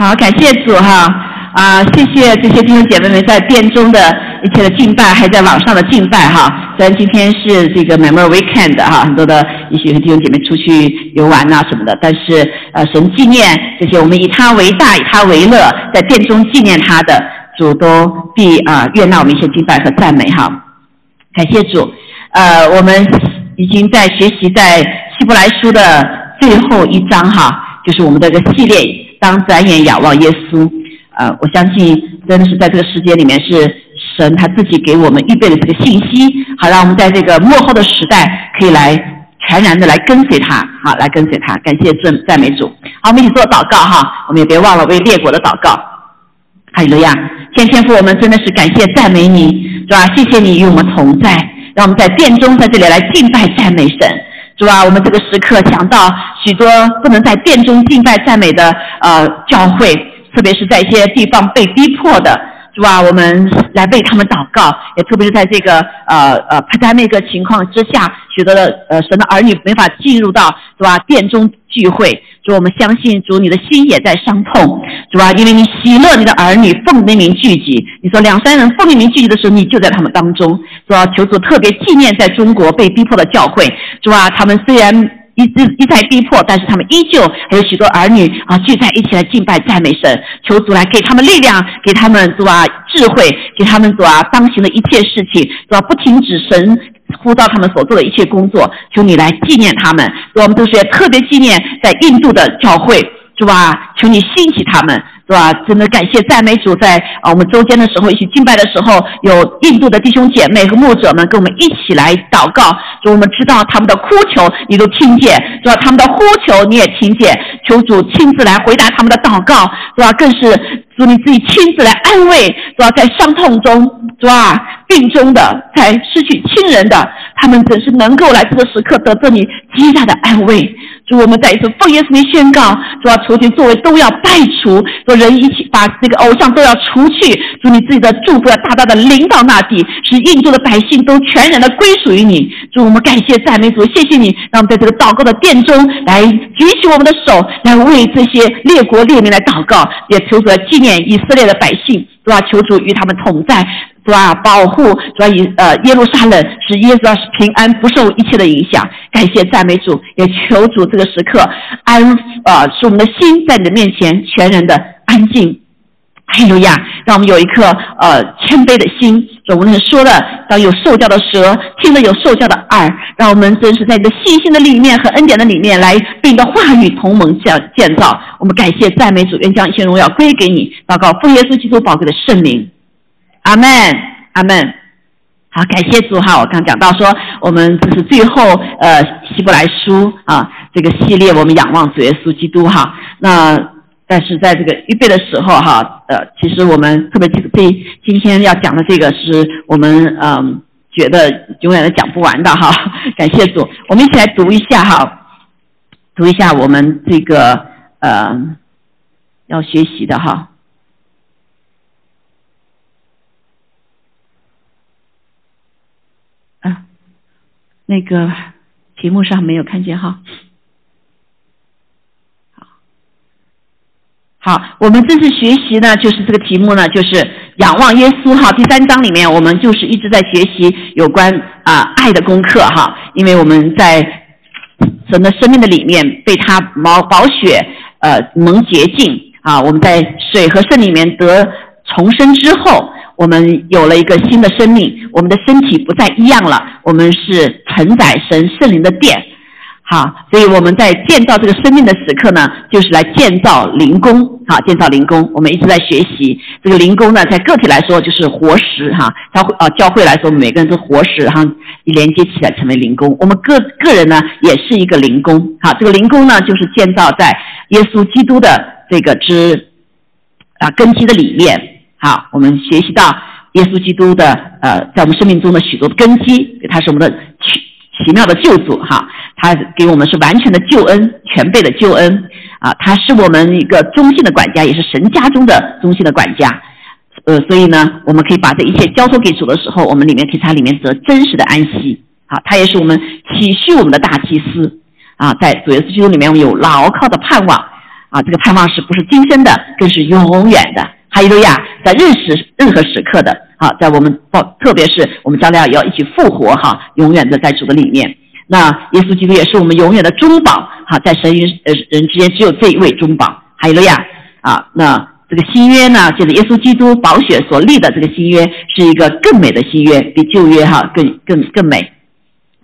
好，感谢主哈啊，谢谢这些弟兄姐妹们在殿中的一切的敬拜，还在网上的敬拜哈。虽然今天是这个 Memorial Weekend 哈，很多的一些弟兄姐妹出去游玩呐什么的，但是呃，神纪念这些我们以他为大，以他为乐，在殿中纪念他的主都必啊悦纳我们一些敬拜和赞美哈。感谢主，呃，我们已经在学习在希伯来书的最后一章哈，就是我们的一个系列。当转眼仰望耶稣，呃，我相信真的是在这个世界里面是神他自己给我们预备的这个信息，好让我们在这个幕后的时代可以来全然的来跟随他，好来跟随他。感谢赞赞美主，好，我们一起做祷告哈，我们也别忘了为列国的祷告。哈利路亚，天天父，我们真的是感谢赞美你，是吧？谢谢你与我们同在，让我们在殿中在这里来敬拜赞美神。是吧？我们这个时刻想到许多不能在殿中敬拜赞美的呃教会，特别是在一些地方被逼迫的，是吧？我们来为他们祷告，也特别是在这个呃呃拍在那个情况之下，许多的呃神的儿女没法进入到是吧殿中聚会。主，我们相信主，你的心也在伤痛，主啊，因为你喜乐你的儿女奉命名聚集。你说两三人奉命名聚集的时候，你就在他们当中，主啊，求主特别纪念在中国被逼迫的教会，主啊，他们虽然一一一再逼迫，但是他们依旧还有许多儿女啊聚在一起来敬拜赞美神，求主来给他们力量，给他们主啊智慧，给他们主啊当行的一切事情，主啊不停止神。呼召他们所做的一切工作，求你来纪念他们。我们都是特别纪念在印度的教会，是吧？求你兴起他们，是吧？真的感谢赞美主，在啊我们周间的时候，一起敬拜的时候，有印度的弟兄姐妹和牧者们跟我们一起来祷告。主，我们知道他们的哭求你都听见，是吧？他们的呼求你也听见，求主亲自来回答他们的祷告，是吧？更是主你自己亲自来安慰，是吧？在伤痛中，是吧？病中的，在失去亲人的，他们总是能够来这个时刻得到你极大的安慰。主，我们再一次奉耶稣名宣告，主啊，仇敌作为都要败除，说人一起把这个偶像都要除去。主，你自己的祝福要大大的临到那地，使印度的百姓都全然的归属于你。主，我们感谢赞美主，谢谢你，让我们在这个祷告的殿中来举起我们的手，来为这些列国列民来祷告，也求主纪念以色列的百姓，主啊，求主与他们同在。主啊，保护主啊，以呃耶路撒冷，使耶稣平安，不受一切的影响。感谢赞美主，也求主这个时刻安呃，使我们的心在你的面前全然的安静。哈利路亚，让我们有一颗呃谦卑的心。我们说的，当有受教的舌，听了有受教的耳，让我们真是在你的信心的里面和恩典的里面来，并的话语同盟建建造。我们感谢赞美主，愿将一切荣耀归给你。祷告奉耶稣基督宝贵的圣灵。阿门，阿门。好，感谢主哈。我刚讲到说，我们这是最后呃希伯来书啊这个系列，我们仰望主耶稣基督哈。那但是在这个预备的时候哈，呃，其实我们特别这这今天要讲的这个是我们嗯觉得永远都讲不完的哈。感谢主，我们一起来读一下哈，读一下我们这个呃要学习的哈。那个题目上没有看见哈，好，好，我们这次学习呢，就是这个题目呢，就是仰望耶稣哈。第三章里面，我们就是一直在学习有关啊爱的功课哈，因为我们在神的生命的里面被他毛宝血呃蒙洁净啊，我们在水和圣里面得重生之后。我们有了一个新的生命，我们的身体不再一样了。我们是承载神圣灵的殿，好，所以我们在建造这个生命的时刻呢，就是来建造灵宫，好，建造灵宫。我们一直在学习这个灵宫呢，在个体来说就是活石，哈，教会啊，教会来说每个人都活石，哈，连接起来成为灵宫。我们个个人呢，也是一个灵宫，好，这个灵宫呢，就是建造在耶稣基督的这个之啊根基的里面。好，我们学习到耶稣基督的呃，在我们生命中的许多根基，他是我们的奇奇妙的救主哈，他给我们是完全的救恩，全备的救恩啊，他是我们一个忠心的管家，也是神家中的忠心的管家，呃，所以呢，我们可以把这一切交托给主的时候，我们里面可以在里面得真实的安息。好，他也是我们体恤我们的大祭司啊，在主耶稣基督里面有牢靠的盼望啊，这个盼望是不是今生的，更是永远的。哈利路亚，在任时任何时刻的啊，在我们报，特别是我们将来要一起复活哈，永远的在主的里面。那耶稣基督也是我们永远的中保哈，在神与呃人之间只有这一位中保。哈利路亚啊，那这个新约呢，就是耶稣基督宝血所立的这个新约，是一个更美的新约，比旧约哈更更更美。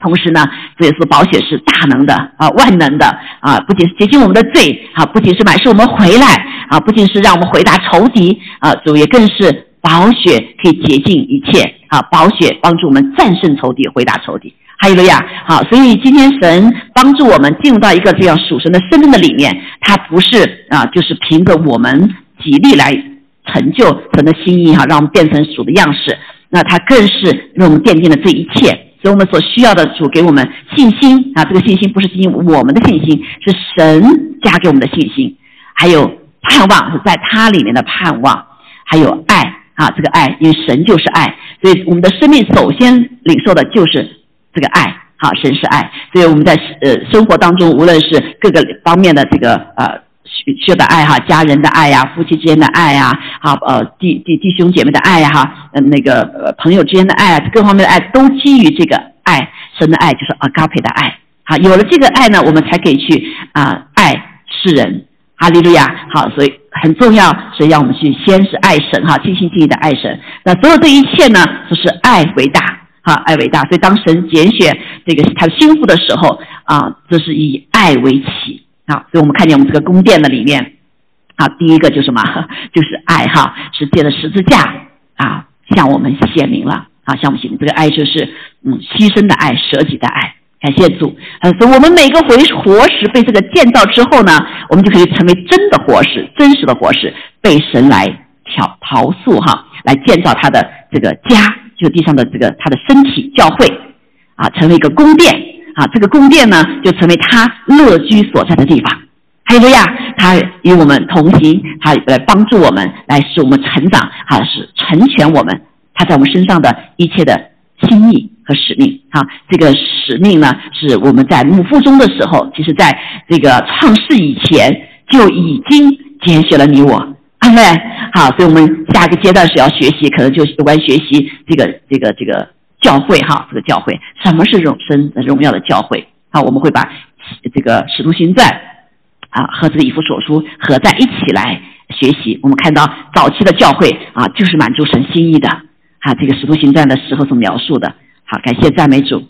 同时呢，这也是宝血是大能的啊，万能的啊，不仅是洁净我们的罪啊，不仅是买是我们回来啊，不仅是让我们回答仇敌啊，主也更是宝血可以洁净一切啊，宝血帮助我们战胜仇敌，回答仇敌。哈利路亚！好，所以今天神帮助我们进入到一个这样属神的生命的里面，他不是啊，就是凭着我们己力来成就神的心意哈，让我们变成属的样式，那他更是为我们奠定了这一切。所以我们所需要的主给我们信心啊，这个信心不是基于我们的信心，是神加给我们的信心，还有盼望是在他里面的盼望，还有爱啊，这个爱，因为神就是爱，所以我们的生命首先领受的就是这个爱，好，神是爱，所以我们在呃生活当中，无论是各个方面的这个呃。需要的爱哈，家人的爱呀，夫妻之间的爱呀，好呃弟弟弟兄姐妹的爱呀哈，嗯那个呃朋友之间的爱，各方面的爱都基于这个爱，神的爱就是阿卡佩的爱，好有了这个爱呢，我们才可以去啊爱世人，哈利路亚，好所以很重要，所以让我们去先是爱神哈，尽心尽力的爱神，那所有这一切呢都是爱伟大，哈爱伟大，所以当神拣选这个他的心腹的时候啊，这是以爱为起。啊，所以我们看见我们这个宫殿的里面，啊，第一个就什么？就是爱哈，是借着十字架啊，向我们显明了啊，向我们显明这个爱就是嗯，牺牲的爱，舍己的爱。感谢主，呃，所以我们每个回活石被这个建造之后呢，我们就可以成为真的活石，真实的活石，被神来挑陶塑哈，来建造他的这个家，就是地上的这个他的身体教会啊，成为一个宫殿。啊，这个宫殿呢，就成为他乐居所在的地方。哈利路亚，他与我们同行，他来帮助我们，来使我们成长，啊，是成全我们。他在我们身上的一切的心意和使命，啊，这个使命呢，是我们在母腹中的时候，其实在这个创世以前就已经拣选了你我。阿妹，好，所以我们下一个阶段是要学习，可能就是有关学习这个这个这个。教会哈，这个教会什么是荣生荣耀的教会？好，我们会把这个使徒行传啊和这个以弗所书合在一起来学习。我们看到早期的教会啊，就是满足神心意的啊。这个使徒行传的时候所描述的。好，感谢赞美主。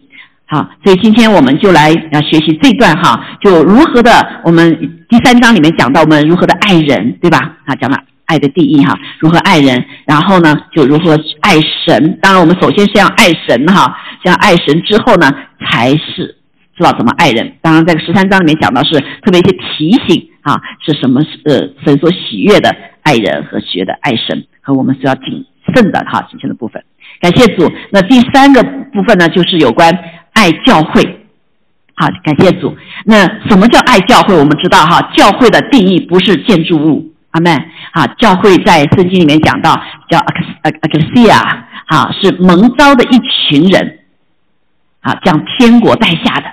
好，所以今天我们就来要学习这段哈，就如何的我们第三章里面讲到我们如何的爱人，对吧？啊，讲了。爱的定义哈，如何爱人，然后呢，就如何爱神。当然，我们首先是要爱神哈，先爱神之后呢，才是知道怎么爱人。当然，在十三章里面讲到是特别一些提醒啊，是什么呃神所喜悦的爱人和喜悦的爱神，和我们是要谨慎的哈谨慎的部分。感谢主。那第三个部分呢，就是有关爱教会。好，感谢主。那什么叫爱教会？我们知道哈，教会的定义不是建筑物。阿门。啊，教会在圣经里面讲到叫 ecclesia，啊，是蒙召的一群人，啊，将天国带下的，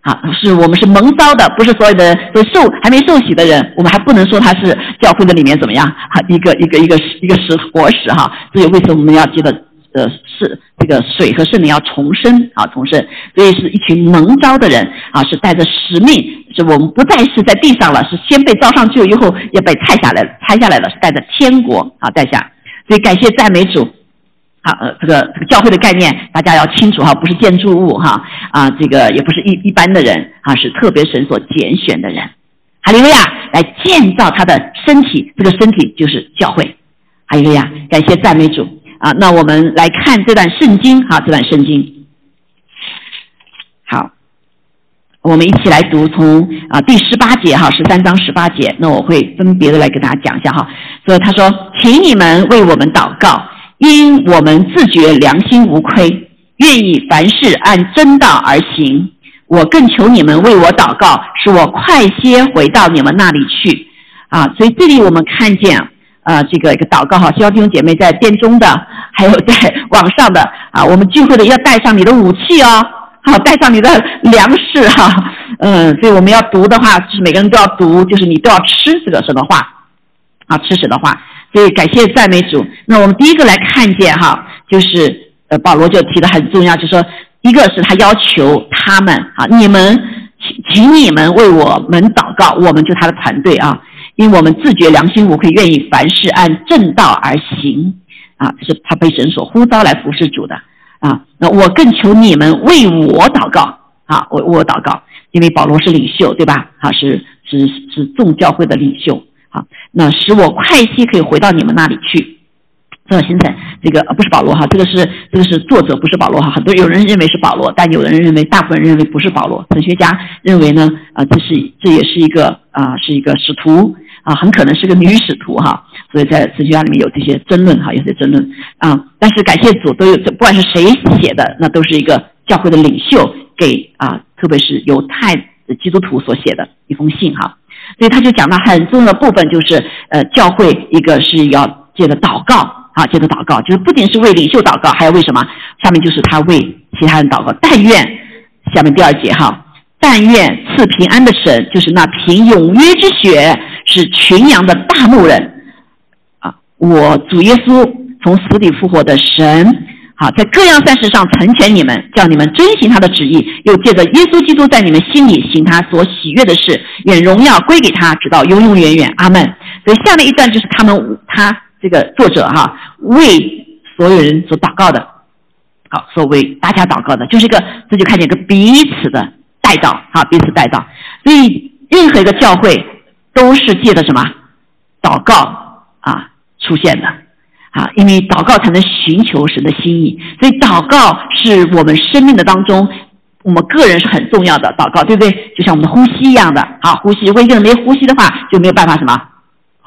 啊，是我们是蒙召的，不是所有的都受还没受洗的人，我们还不能说他是教会的里面怎么样，哈，一个一个一个一个石活石哈，所以为什么我们要记得？呃，是这个水和圣灵要重生啊，重生，所以是一群蒙召的人啊，是带着使命，是我们不再是在地上了，是先被召上去以后也被拆下来，拆下来了，是带着天国啊带下，所以感谢赞美主，好，呃，这个这个教会的概念大家要清楚哈，不是建筑物哈，啊，这个也不是一一般的人啊，是特别神所拣选的人，哈利路亚，来建造他的身体，这个身体就是教会，哈利路亚，感谢赞美主。啊，那我们来看这段圣经哈，这段圣经。好，我们一起来读从啊第十八节哈，十三章十八节。那我会分别的来跟大家讲一下哈。所以他说，请你们为我们祷告，因我们自觉良心无亏，愿意凡事按真道而行。我更求你们为我祷告，使我快些回到你们那里去。啊，所以这里我们看见。啊，这个一个祷告哈，希望弟兄姐妹在殿中的，还有在网上的啊，我们聚会的要带上你的武器哦，好，带上你的粮食哈，嗯，所以我们要读的话，就是每个人都要读，就是你都要吃这个神的话，啊，吃神的话。所以感谢赞美主。那我们第一个来看见哈，就是呃保罗就提的很重要，就说一个是他要求他们啊，你们请请你们为我们祷告，我们就他的团队啊，因为我们自觉良心无愧，愿意凡事按正道而行啊，是他被神所呼召来服侍主的啊。那我更求你们为我祷告啊，为我祷告，因为保罗是领袖对吧？啊，是是是众教会的领袖。好，那使我快些可以回到你们那里去。这个现在这个不是保罗哈，这个是这个是作者，不是保罗哈。很多有人认为是保罗，但有人认为，大部分人认为不是保罗。神学家认为呢，啊，这是这也是一个啊，是一个使徒啊，很可能是个女使徒哈。所以在神学家里面有这些争论哈，有些争论啊。但是感谢主，都有不管是谁写的，那都是一个教会的领袖给啊，特别是犹太的基督徒所写的一封信哈。所以他就讲到很重要的部分，就是呃，教会一个是要借着祷告啊，借着祷告，就是不仅是为领袖祷告，还要为什么？下面就是他为其他人祷告。但愿下面第二节哈，但愿赐平安的神，就是那凭永约之血是群羊的大牧人啊，我主耶稣从死里复活的神。好，在各样善事上成全你们，叫你们遵行他的旨意，又借着耶稣基督在你们心里行他所喜悦的事，愿荣耀归给他，直到永永远远。阿门。所以下面一段就是他们他这个作者哈为所有人所祷告的，好，所为大家祷告的，就是一个这就看见一个彼此的带祷，好，彼此带祷。所以任何一个教会都是借着什么祷告啊出现的。啊，因为祷告才能寻求神的心意，所以祷告是我们生命的当中，我们个人是很重要的。祷告，对不对？就像我们的呼吸一样的，啊，呼吸，如果一个人没呼吸的话，就没有办法什么，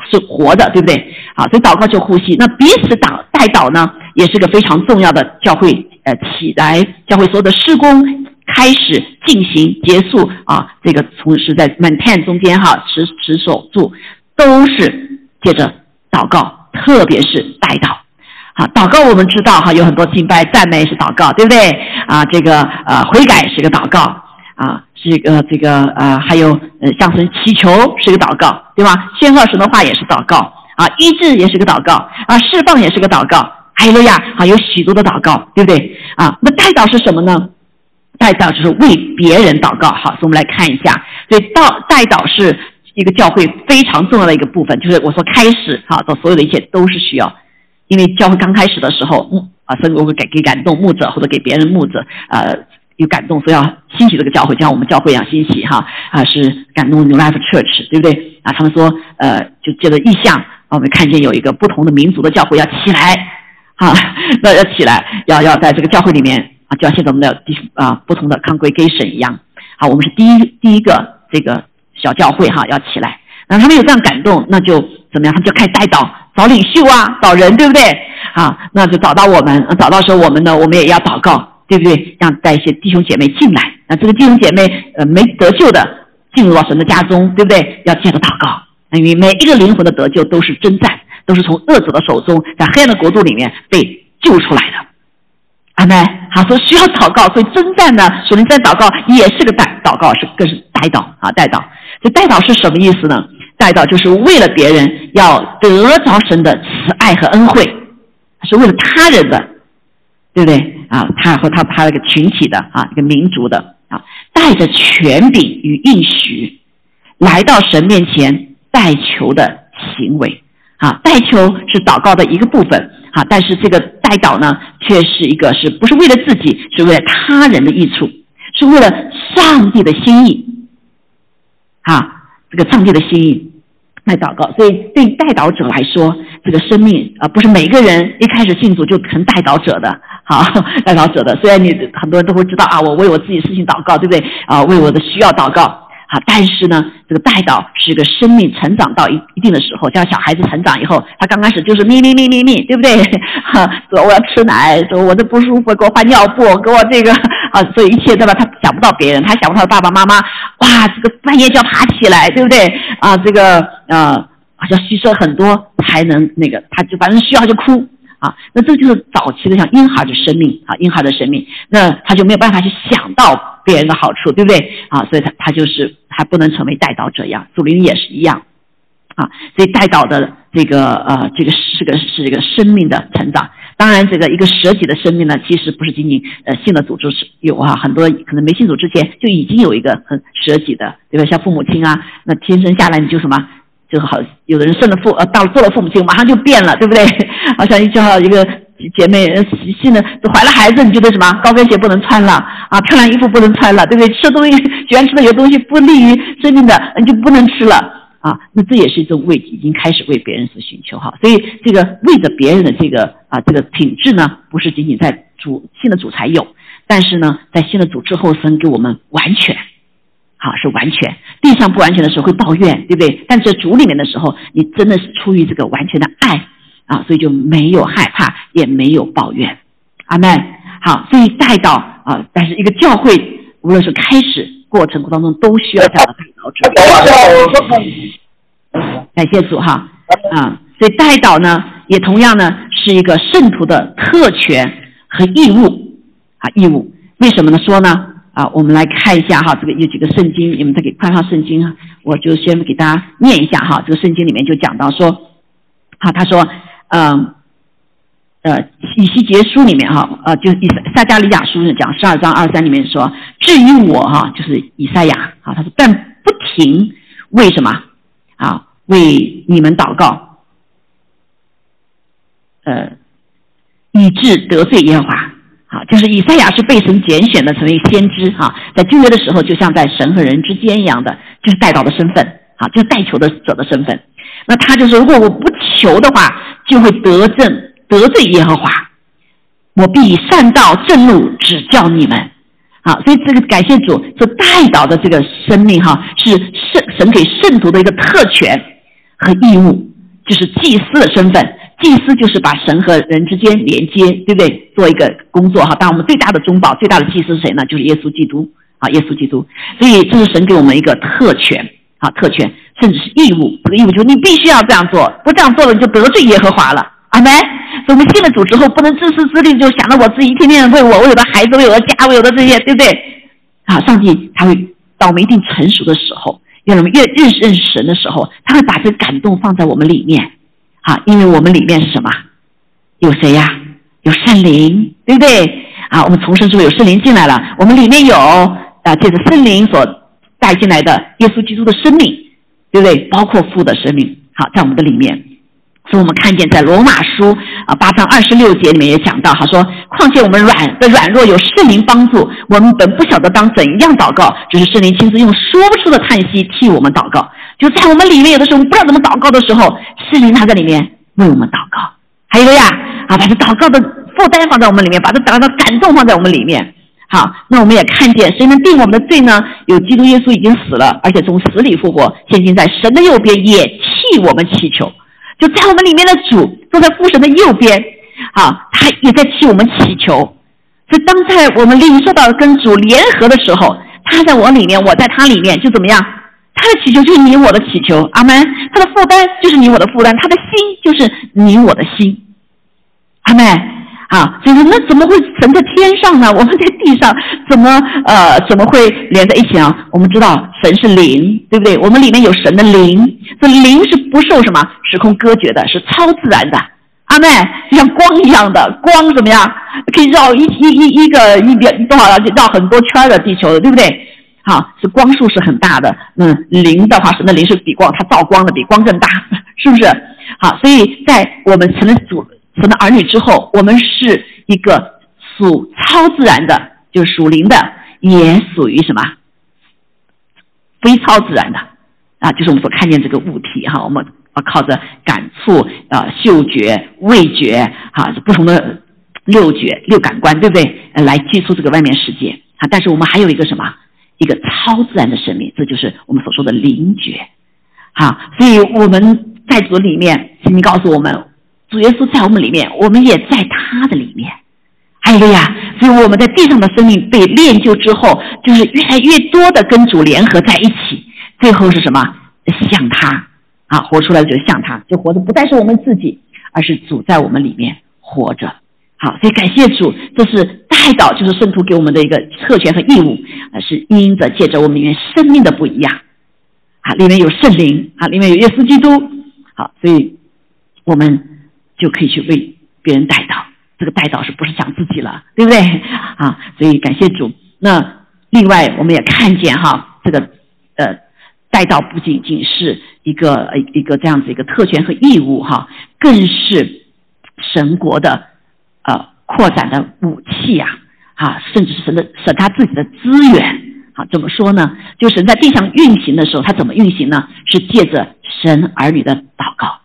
是活的，对不对？啊，所以祷告就呼吸。那彼此祷代祷呢，也是个非常重要的教会，呃，起来教会所有的施工开始进行结束啊，这个从是在 maintain 中间哈，持持守住，都是借着祷告。特别是代祷，好，祷告我们知道哈，有很多敬拜赞美是祷告，对不对？啊，这个呃悔改是个祷告，啊，是一个这个呃还有呃向神祈求是个祷告，对吧？宣告神的话也是祷告，啊，医治也是个祷告，啊，释放也是个祷告，还有呀，啊，有许多的祷告，对不对？啊，那代祷是什么呢？代祷就是为别人祷告，好，所以我们来看一下，所以道代祷是。一个教会非常重要的一个部分，就是我说开始哈，到所有的一切都是需要，因为教会刚开始的时候，嗯啊，所以我会给给感动牧者或者给别人牧者，呃，有感动，所以要兴起这个教会，就像我们教会一样兴起哈，啊，是感动 New Life Church，对不对？啊，他们说，呃，就借着意象，我们看见有一个不同的民族的教会要起来，啊，那要起来，要要在这个教会里面啊，就像现在我们的第啊不同的 congregation 一样，好，我们是第一第一个这个。小教会哈要起来，那他们有这样感动，那就怎么样？他们就开始带祷，找领袖啊，找人，对不对？啊，那就找到我们，找到时候我们呢，我们也要祷告，对不对？让带一些弟兄姐妹进来，那这个弟兄姐妹呃没得救的进入到神的家中，对不对？要接着祷告，因为每一个灵魂的得救都是征战，都是从恶者的手中在黑暗的国度里面被救出来的。阿妹，好说需要祷告，所以征战呢，属灵在祷告也是个代祷告，是更是代祷啊，代祷。这代祷是什么意思呢？代祷就是为了别人要得着神的慈爱和恩惠，是为了他人的，对不对啊？他和他他那个群体的啊，一个民族的啊，带着权柄与应许来到神面前代求的行为啊，代求是祷告的一个部分啊，但是这个代祷呢，却是一个是不是为了自己，是为了他人的益处，是为了上帝的心意。啊，这个上帝的心意来祷告，所以对代祷者来说，这个生命啊，不是每个人一开始信主就成代祷者的，好，代祷者的。虽然你很多人都会知道啊，我为我自己事情祷告，对不对？啊，为我的需要祷告。啊，但是呢，这个带到是个生命成长到一一定的时候，像小孩子成长以后，他刚开始就是咪咪咪咪咪，对不对？哈，说我要吃奶，说我这不舒服，给我换尿布，给我这个啊，所以一切对吧？他想不到别人，他想不到爸爸妈妈，哇，这个半夜就要爬起来，对不对？啊，这个呃，好像牺牲很多才能那个，他就反正需要就哭啊，那这就是早期的像婴孩的生命啊，婴孩的生命，那他就没有办法去想到别人的好处，对不对啊？所以他他就是还不能成为带导者一样，祖灵也是一样啊，所以带导的这个呃这个是个是一个生命的成长。当然，这个一个舍己的生命呢，其实不是仅仅呃信的组织是有啊，很多可能没信主之前就已经有一个很舍己的，对吧？像父母亲啊，那天生下来你就什么就好，有的人生了父呃到做了父母亲，马上就变了，对不对？好像就好一个姐妹信了怀了孩子，你就得什么高跟鞋不能穿了啊，漂亮衣服不能穿了，对不对？吃东西喜欢吃的有东西不利于生命的，你就不能吃了。啊，那这也是一种为已经开始为别人所寻求哈，所以这个为着别人的这个啊这个品质呢，不是仅仅在主新的主才有，但是呢，在新的主之后分给我们完全，好是完全，地上不完全的时候会抱怨，对不对？但在主里面的时候，你真的是出于这个完全的爱啊，所以就没有害怕，也没有抱怨，阿门。好，所以带到啊，但是一个教会无论是开始。过程当中都需要这样的带导者，感谢主哈啊，所以带导呢也同样呢是一个圣徒的特权和义务啊义务，为什么呢说呢啊我们来看一下哈这个有几个圣经，你们再给看上圣经，我就先给大家念一下哈这个圣经里面就讲到说啊他说嗯。呃，以西结书里面哈，呃，就是以撒加利亚书讲十二章二三里面说，至于我哈，就是以赛亚啊，他说但不停，为什么啊？为你们祷告，呃，以致得罪耶和华，好，就是以赛亚是被神拣选的，成为先知哈，在旧约的时候，就像在神和人之间一样的，就是代祷的身份，好，就是代求的者的身份。那他就是，如果我不求的话，就会得正。得罪耶和华，我必以善道正路指教你们。好，所以这个感谢主，这代祷的这个生命哈，是圣神给圣徒的一个特权和义务，就是祭司的身份。祭司就是把神和人之间连接，对不对？做一个工作哈。但我们最大的中保、最大的祭司是谁呢？就是耶稣基督啊，耶稣基督。所以这是神给我们一个特权啊，特权，甚至是义务。这个义务就是你必须要这样做，不这样做了你就得罪耶和华了。阿门。所以我们信了主之后，不能自私自利，就想着我自己天天的为我、为我的孩子、为我的家、为我的这些，对不对？啊，上帝他会到我们一定成熟的时候，让我们越认识认识神的时候，他会把这感动放在我们里面。啊，因为我们里面是什么？有谁呀？有圣灵，对不对？啊，我们重生之后有圣灵进来了，我们里面有啊，借着圣灵所带进来的耶稣基督的生命，对不对？包括父的生命，好，在我们的里面。所以我们看见，在罗马书啊八章二十六节里面也讲到，哈说：“况且我们软的软弱有圣灵帮助，我们本不晓得当怎样祷告，只是圣灵亲自用说不出的叹息替我们祷告。就在我们里面，有的时候我们不知道怎么祷告的时候，圣灵他在里面为我们祷告。还有个呀，啊，把这祷告的负担放在我们里面，把这祷告的感动放在我们里面。好，那我们也看见，谁能定我们的罪呢？有基督耶稣已经死了，而且从死里复活，现今在神的右边，也替我们祈求。”就在我们里面的主坐在父神的右边，啊，他也在替我们祈求。所以当在我们领受到跟主联合的时候，他在我里面，我在他里面，就怎么样？他的祈求就是你我的祈求，阿门。他的负担就是你我的负担，他的心就是你我的心，阿门。啊，所以说那怎么会神在天上呢？我们在地上怎么呃怎么会连在一起啊？我们知道神是灵，对不对？我们里面有神的灵，这灵是不受什么时空割绝的，是超自然的。阿妹，就像光一样的光怎么样？可以绕一一一一个一边多少绕很多圈的地球的，对不对？好，是光束是很大的。嗯，灵的话，神的灵是比光，它照光的比光更大，是不是？好，所以在我们成了主。神的儿女之后，我们是一个属超自然的，就是属灵的，也属于什么非超自然的啊？就是我们所看见这个物体哈，我们啊靠着感触啊、嗅觉、味觉哈，不同的六觉、六感官，对不对？来接触这个外面世界啊。但是我们还有一个什么？一个超自然的生命，这就是我们所说的灵觉。好，所以我们在主里面，请你告诉我们。主耶稣在我们里面，我们也在他的里面。哎呀，所以我们在地上的生命被练就之后，就是越来越多的跟主联合在一起。最后是什么？像他啊，活出来就是像他，就活的不再是我们自己，而是主在我们里面活着。好，所以感谢主，这是代祷，就是圣徒给我们的一个特权和义务，啊，是因着借着我们里面生命的不一样，啊，里面有圣灵，啊，里面有耶稣基督，好，所以我们就可以去为别人代祷。这个代祷是不是讲自己了，对不对？啊，所以感谢主。那另外我们也看见哈，这个呃，代祷不仅仅是一个一个这样子一个特权和义务哈，更是神国的。呃，扩展的武器呀，啊，甚至是神的神他自己的资源，好，怎么说呢？就神在地上运行的时候，他怎么运行呢？是借着神儿女的祷告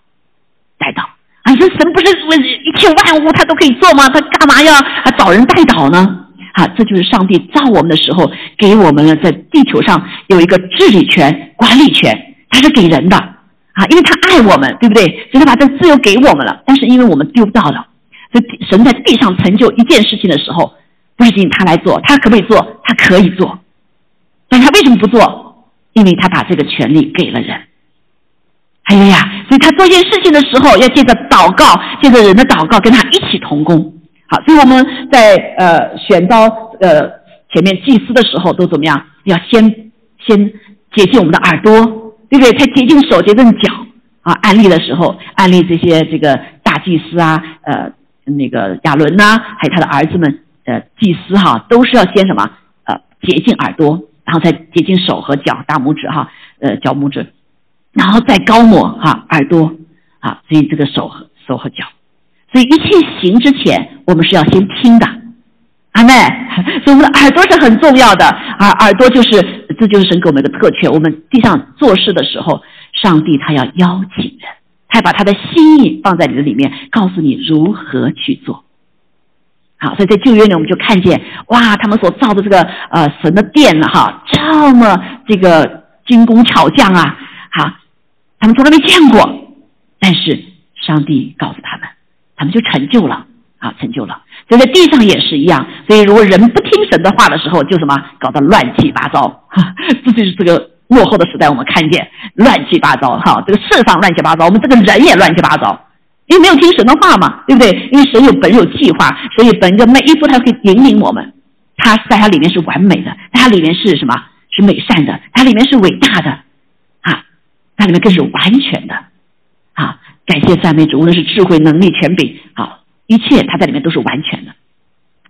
带祷。啊，说神不是一切万物他都可以做吗？他干嘛要还找人带祷呢？啊，这就是上帝造我们的时候给我们了，在地球上有一个治理权、管理权，他是给人的啊，因为他爱我们，对不对？所以他把这自由给我们了，但是因为我们丢到了。所以神在地上成就一件事情的时候，不是仅他来做，他可不可以做？他可以做，但他为什么不做？因为他把这个权利给了人。还有呀，所以他做一件事情的时候，要借着祷告，借着人的祷告，跟他一起同工。好，所以我们在呃选到呃前面祭司的时候，都怎么样？要先先洁净我们的耳朵，对不对？才洁净手，洁净脚啊。安利的时候，安利这些这个大祭司啊，呃。那个亚伦呐，还有他的儿子们，呃，祭司哈，都是要先什么？呃，洁净耳朵，然后再洁净手和脚，大拇指哈，呃，脚拇指，然后再高抹哈耳朵，啊，所以这个手和手和脚，所以一切行之前，我们是要先听的，阿妹，所以我们的耳朵是很重要的，耳耳朵就是这就是神给我们一个特权，我们地上做事的时候，上帝他要邀请人。他把他的心意放在你的里面，告诉你如何去做。好，所以在旧约里，我们就看见哇，他们所造的这个呃神的殿呢，哈，这么这个精工巧匠啊，好，他们从来没见过，但是上帝告诉他们，他们就成就了啊，成就了。所以在地上也是一样，所以如果人不听神的话的时候，就什么搞得乱七八糟，这就 是这个。落后的时代，我们看见乱七八糟，哈，这个世上乱七八糟，我们这个人也乱七八糟，因为没有听神的话嘛，对不对？因为神有本有计划，所以本着每一步他可以引领我们，他在他里面是完美的，他里面是什么？是美善的，它里面是伟大的，啊，它里面更是完全的，啊，感谢赞美主，无论是智慧、能力、权柄，好，一切他在里面都是完全的，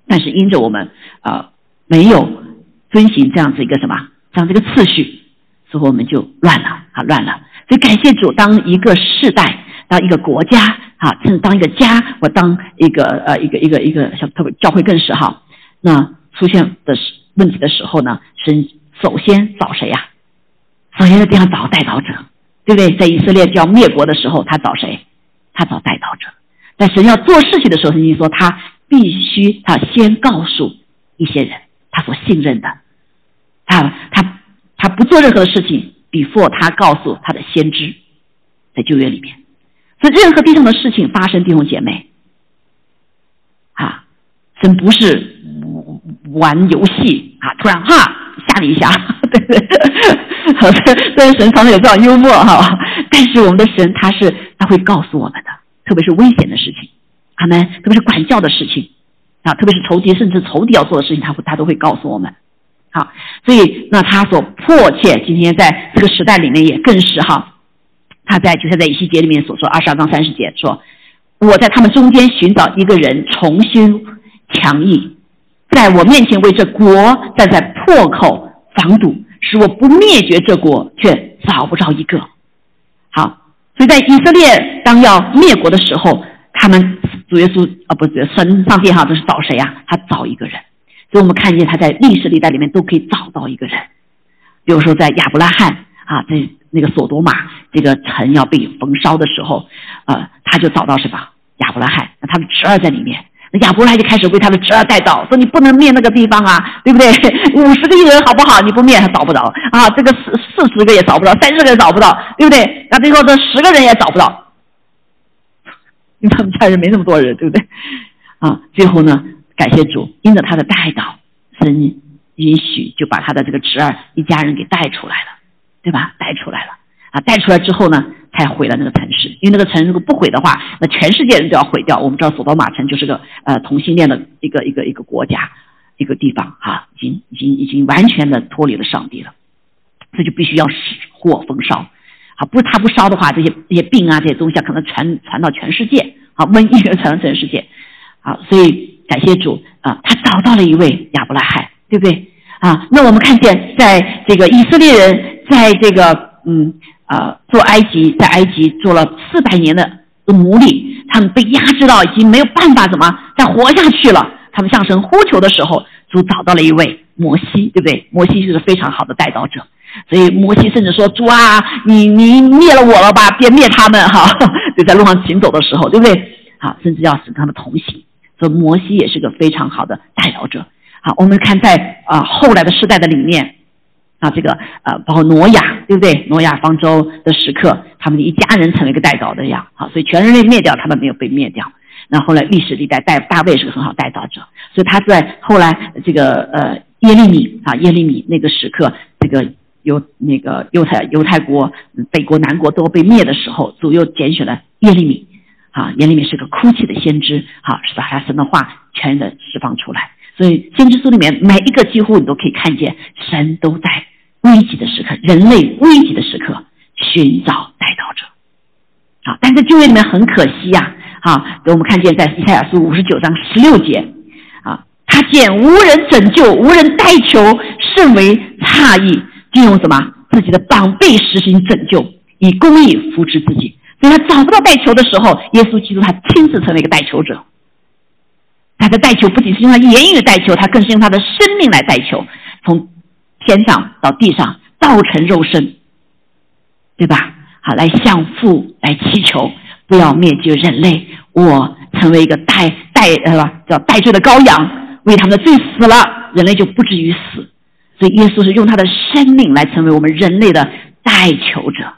但是因着我们啊没有遵循这样子一个什么，这样这个次序。所以我们就乱了啊，乱了。所以感谢主，当一个世代，当一个国家啊，甚至当一个家，或当一个呃一个一个一个小特别教会更是哈，那出现的问题的时候呢，神首先找谁呀？首先在地上找代祷者，对不对？在以色列就要灭国的时候，他找谁？他找代祷者。在神要做事情的时候，圣经说他必须他先告诉一些人，他所信任的，他他。不做任何的事情，before 他告诉他的先知，在旧约里面，所以任何地上的事情发生，弟兄姐妹，啊，神不是玩游戏啊，突然哈吓你一下，对不对？虽然神常常有这样幽默哈，但是我们的神他是他会告诉我们的，特别是危险的事情，阿门，特别是管教的事情啊，特别是仇敌甚至仇敌要做的事情，他会他都会告诉我们。好，所以那他所迫切，今天在这个时代里面也更是哈，他在就像在以西结里面所说二十二章三十节说，我在他们中间寻找一个人重新强毅，在我面前为这国站在破口防堵，使我不灭绝这国，却找不着一个。好，所以在以色列当要灭国的时候，他们主耶稣啊，不是神上帝哈，都是找谁呀？他找一个人。所以我们看见他在历史历代里面都可以找到一个人，比如说在亚伯拉罕啊，在那个索多玛这个城要被焚烧的时候，呃，他就找到什么亚伯拉罕，那他的侄儿在里面，那亚伯拉罕就开始为他的侄儿带祷，说你不能灭那个地方啊，对不对？五十个亿人好不好？你不灭还找不着啊，这个四四十个也找不到，三十个也找不到，对不对？那最后这十个人也找不到，他们家人没那么多人，对不对？啊，最后呢？感谢主，因着他的带导，神允许就把他的这个侄儿一家人给带出来了，对吧？带出来了啊！带出来之后呢，才毁了那个城市。因为那个城如果不毁的话，那全世界人都要毁掉。我们知道索多玛城就是个呃同性恋的一个一个一个国家，一个地方哈，已经已经已经完全的脱离了上帝了，这就必须要火焚烧。啊，不是他不烧的话，这些这些病啊这些东西啊可能传传到全世界，啊瘟疫传到全世界。啊，所以感谢主啊，他找到了一位亚伯拉罕，对不对？啊，那我们看见，在这个以色列人在这个嗯啊做埃及，在埃及做了四百年的奴隶，他们被压制到已经没有办法怎么再活下去了。他们向神呼求的时候，主找到了一位摩西，对不对？摩西就是非常好的带导者，所以摩西甚至说：“主啊，你你灭了我了吧，别灭他们哈！” 就在路上行走的时候，对不对？好，甚至要使他们同行。所以摩西也是个非常好的代表者。好，我们看在啊后来的时代的里面，啊这个呃包括挪亚，对不对？挪亚方舟的时刻，他们的一家人成为一个代表的样。好，所以全人类灭掉，他们没有被灭掉。那后来历史历代代大卫是个很好代表者，所以他在后来这个呃耶利米啊耶利米那个时刻，这个犹那个犹太犹太国北国南国都被灭的时候，主又拣选了耶利米啊耶利米是个哭泣的先知，啊是把他神的话全然的释放出来。所以先知书里面每一个几乎你都可以看见，神都在危急的时刻，人类危急的时刻寻找带导者。啊，但在旧约里面很可惜呀，啊，我们看见在以赛亚书五十九章十六节，啊，他见无人拯救，无人代求，甚为诧异，就用什么自己的膀臂实行拯救，以公义扶持自己。所以他找不到代求的时候，耶稣基督他亲自成为一个代求者。他的代求不仅是用他言语代求，他更是用他的生命来代求，从天上到地上造成肉身，对吧？好，来向父来祈求，不要灭绝人类。我成为一个代代呃吧，叫代罪的羔羊，为他们的罪死了，人类就不至于死。所以耶稣是用他的生命来成为我们人类的代求者。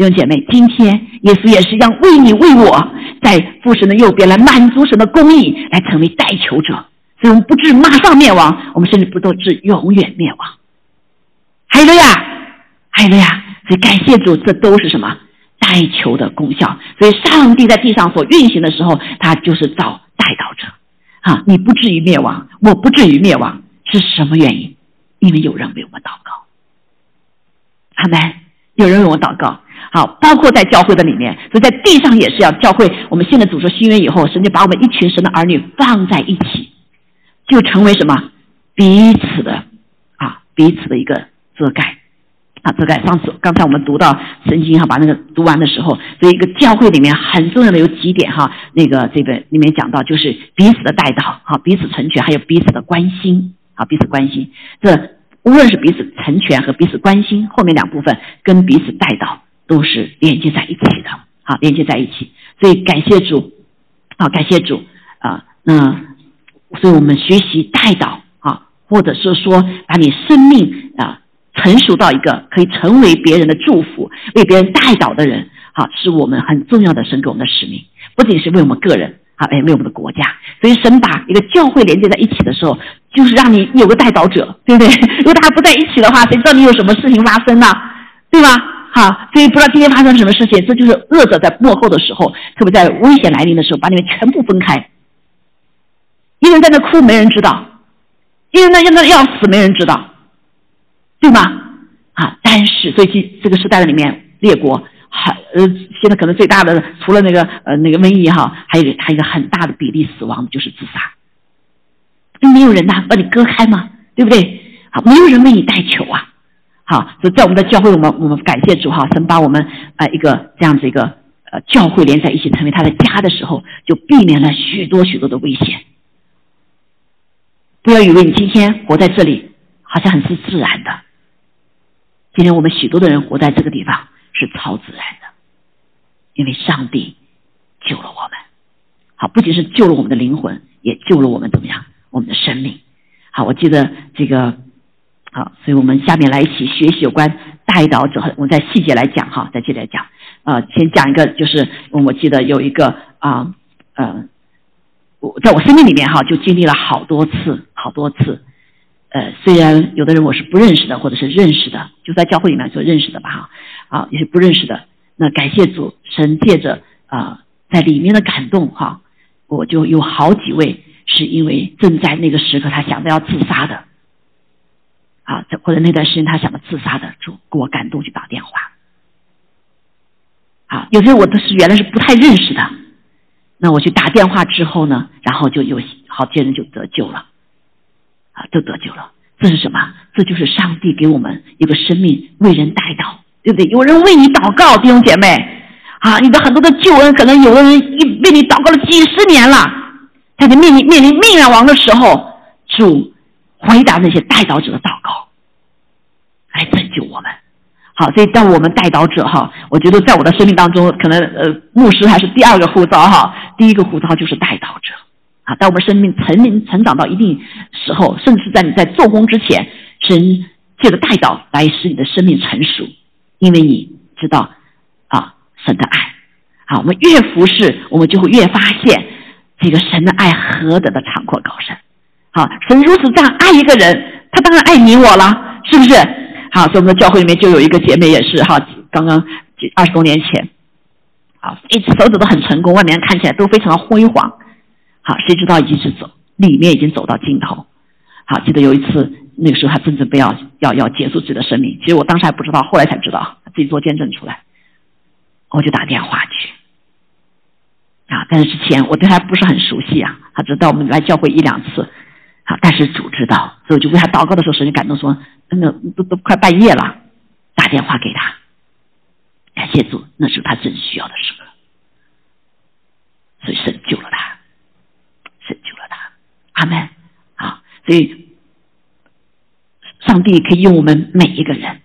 弟兄姐妹，今天耶稣也是一样，为你为我，在父神的右边来满足神的公义，来成为代求者，所以我们不至马上灭亡，我们甚至不都至永远灭亡。还有呀，还有呀，所以感谢主，这都是什么代求的功效。所以上帝在地上所运行的时候，他就是造代祷者啊，你不至于灭亡，我不至于灭亡，是什么原因？因为有人为我祷告。阿门。有人为我祷告。好，包括在教会的里面，所以在地上也是要教会。我们现在组织新约以后，神就把我们一群神的儿女放在一起，就成为什么彼此的啊，彼此的一个遮盖啊，遮盖。上次刚才我们读到圣经哈，把那个读完的时候，所以一个教会里面很重要的有几点哈，那个这个里面讲到就是彼此的带到，好，彼此成全，还有彼此的关心，好，彼此关心。这无论是彼此成全和彼此关心，后面两部分跟彼此带到。都是连接在一起的，好，连接在一起。所以感谢主，好，感谢主啊。那所以我们学习带导啊，或者是说把你生命啊成熟到一个可以成为别人的祝福、为别人带导的人，好，是我们很重要的神给我们的使命，不仅是为我们个人，好，也为我们的国家。所以神把一个教会连接在一起的时候，就是让你有个带导者，对不对？如果大家不在一起的话，谁知道你有什么事情发生呢？对吧？好，所以不知道今天发生什么事情，这就是恶者在幕后的时候，特别在危险来临的时候，把你们全部分开。一人在那哭，没人知道；一人在那要死，没人知道，对吗？啊，但是最近这个时代的里面，列国很呃，现在可能最大的除了那个呃那个瘟疫哈，还有还有一个很大的比例死亡就是自杀。没有人呐，把你割开吗？对不对？啊，没有人为你代求啊。好，所以在我们的教会，我们我们感谢主哈，神把我们啊一个这样子一个呃教会连在一起，成为他的家的时候，就避免了许多许多的危险。不要以为你今天活在这里，好像很是自然的。今天我们许多的人活在这个地方是超自然的，因为上帝救了我们。好，不仅是救了我们的灵魂，也救了我们怎么样？我们的生命。好，我记得这个。好，所以我们下面来一起学习有关带导者。我们在细节来讲哈，再接着讲。呃，先讲一个，就是我记得有一个啊，呃，我在我生命里面哈，就经历了好多次，好多次。呃，虽然有的人我是不认识的，或者是认识的，就在教会里面所认识的吧哈。啊，也是不认识的。那感谢主，神借着啊在里面的感动哈，我就有好几位是因为正在那个时刻他想着要自杀的，啊，或者那段时间他想着自杀的，主给我感动去打电话。啊，有些我都是原来是不太认识的，那我去打电话之后呢，然后就有好些人就得救了，啊，都得救了。这是什么？这就是上帝给我们一个生命，为人带祷，对不对？有人为你祷告，弟兄姐妹，啊，你的很多的救恩，可能有的人一为你祷告了几十年了，他在面临面临命案亡的时候，主回答那些带祷者的祷告，来拯救我们。好，所以当我们带导者哈，我觉得在我的生命当中，可能呃，牧师还是第二个护照哈，第一个护照就是带导者啊。当我们生命成名成长到一定时候，甚至在你在做工之前，神借着带导来使你的生命成熟，因为你知道啊，神的爱啊，我们越服侍，我们就会越发现这个神的爱何等的长阔高深。好，神如此这样爱一个人，他当然爱你我了，是不是？好，所以我们的教会里面就有一个姐妹也是哈，刚刚二十多年前，好，一直走走的很成功，外面看起来都非常的辉煌，好，谁知道一直走，里面已经走到尽头。好，记得有一次，那个时候他真正不要要要结束自己的生命，其实我当时还不知道，后来才知道，自己做见证出来，我就打电话去，啊，但是之前我对他不是很熟悉啊，他知道我们来教会一两次。但是主知道，所以我就为他祷告的时候，神就感动说：“那都都快半夜了，打电话给他，感谢主，那是他最需要的时刻，所以神救了他，神救了他，阿门啊！所以上帝可以用我们每一个人，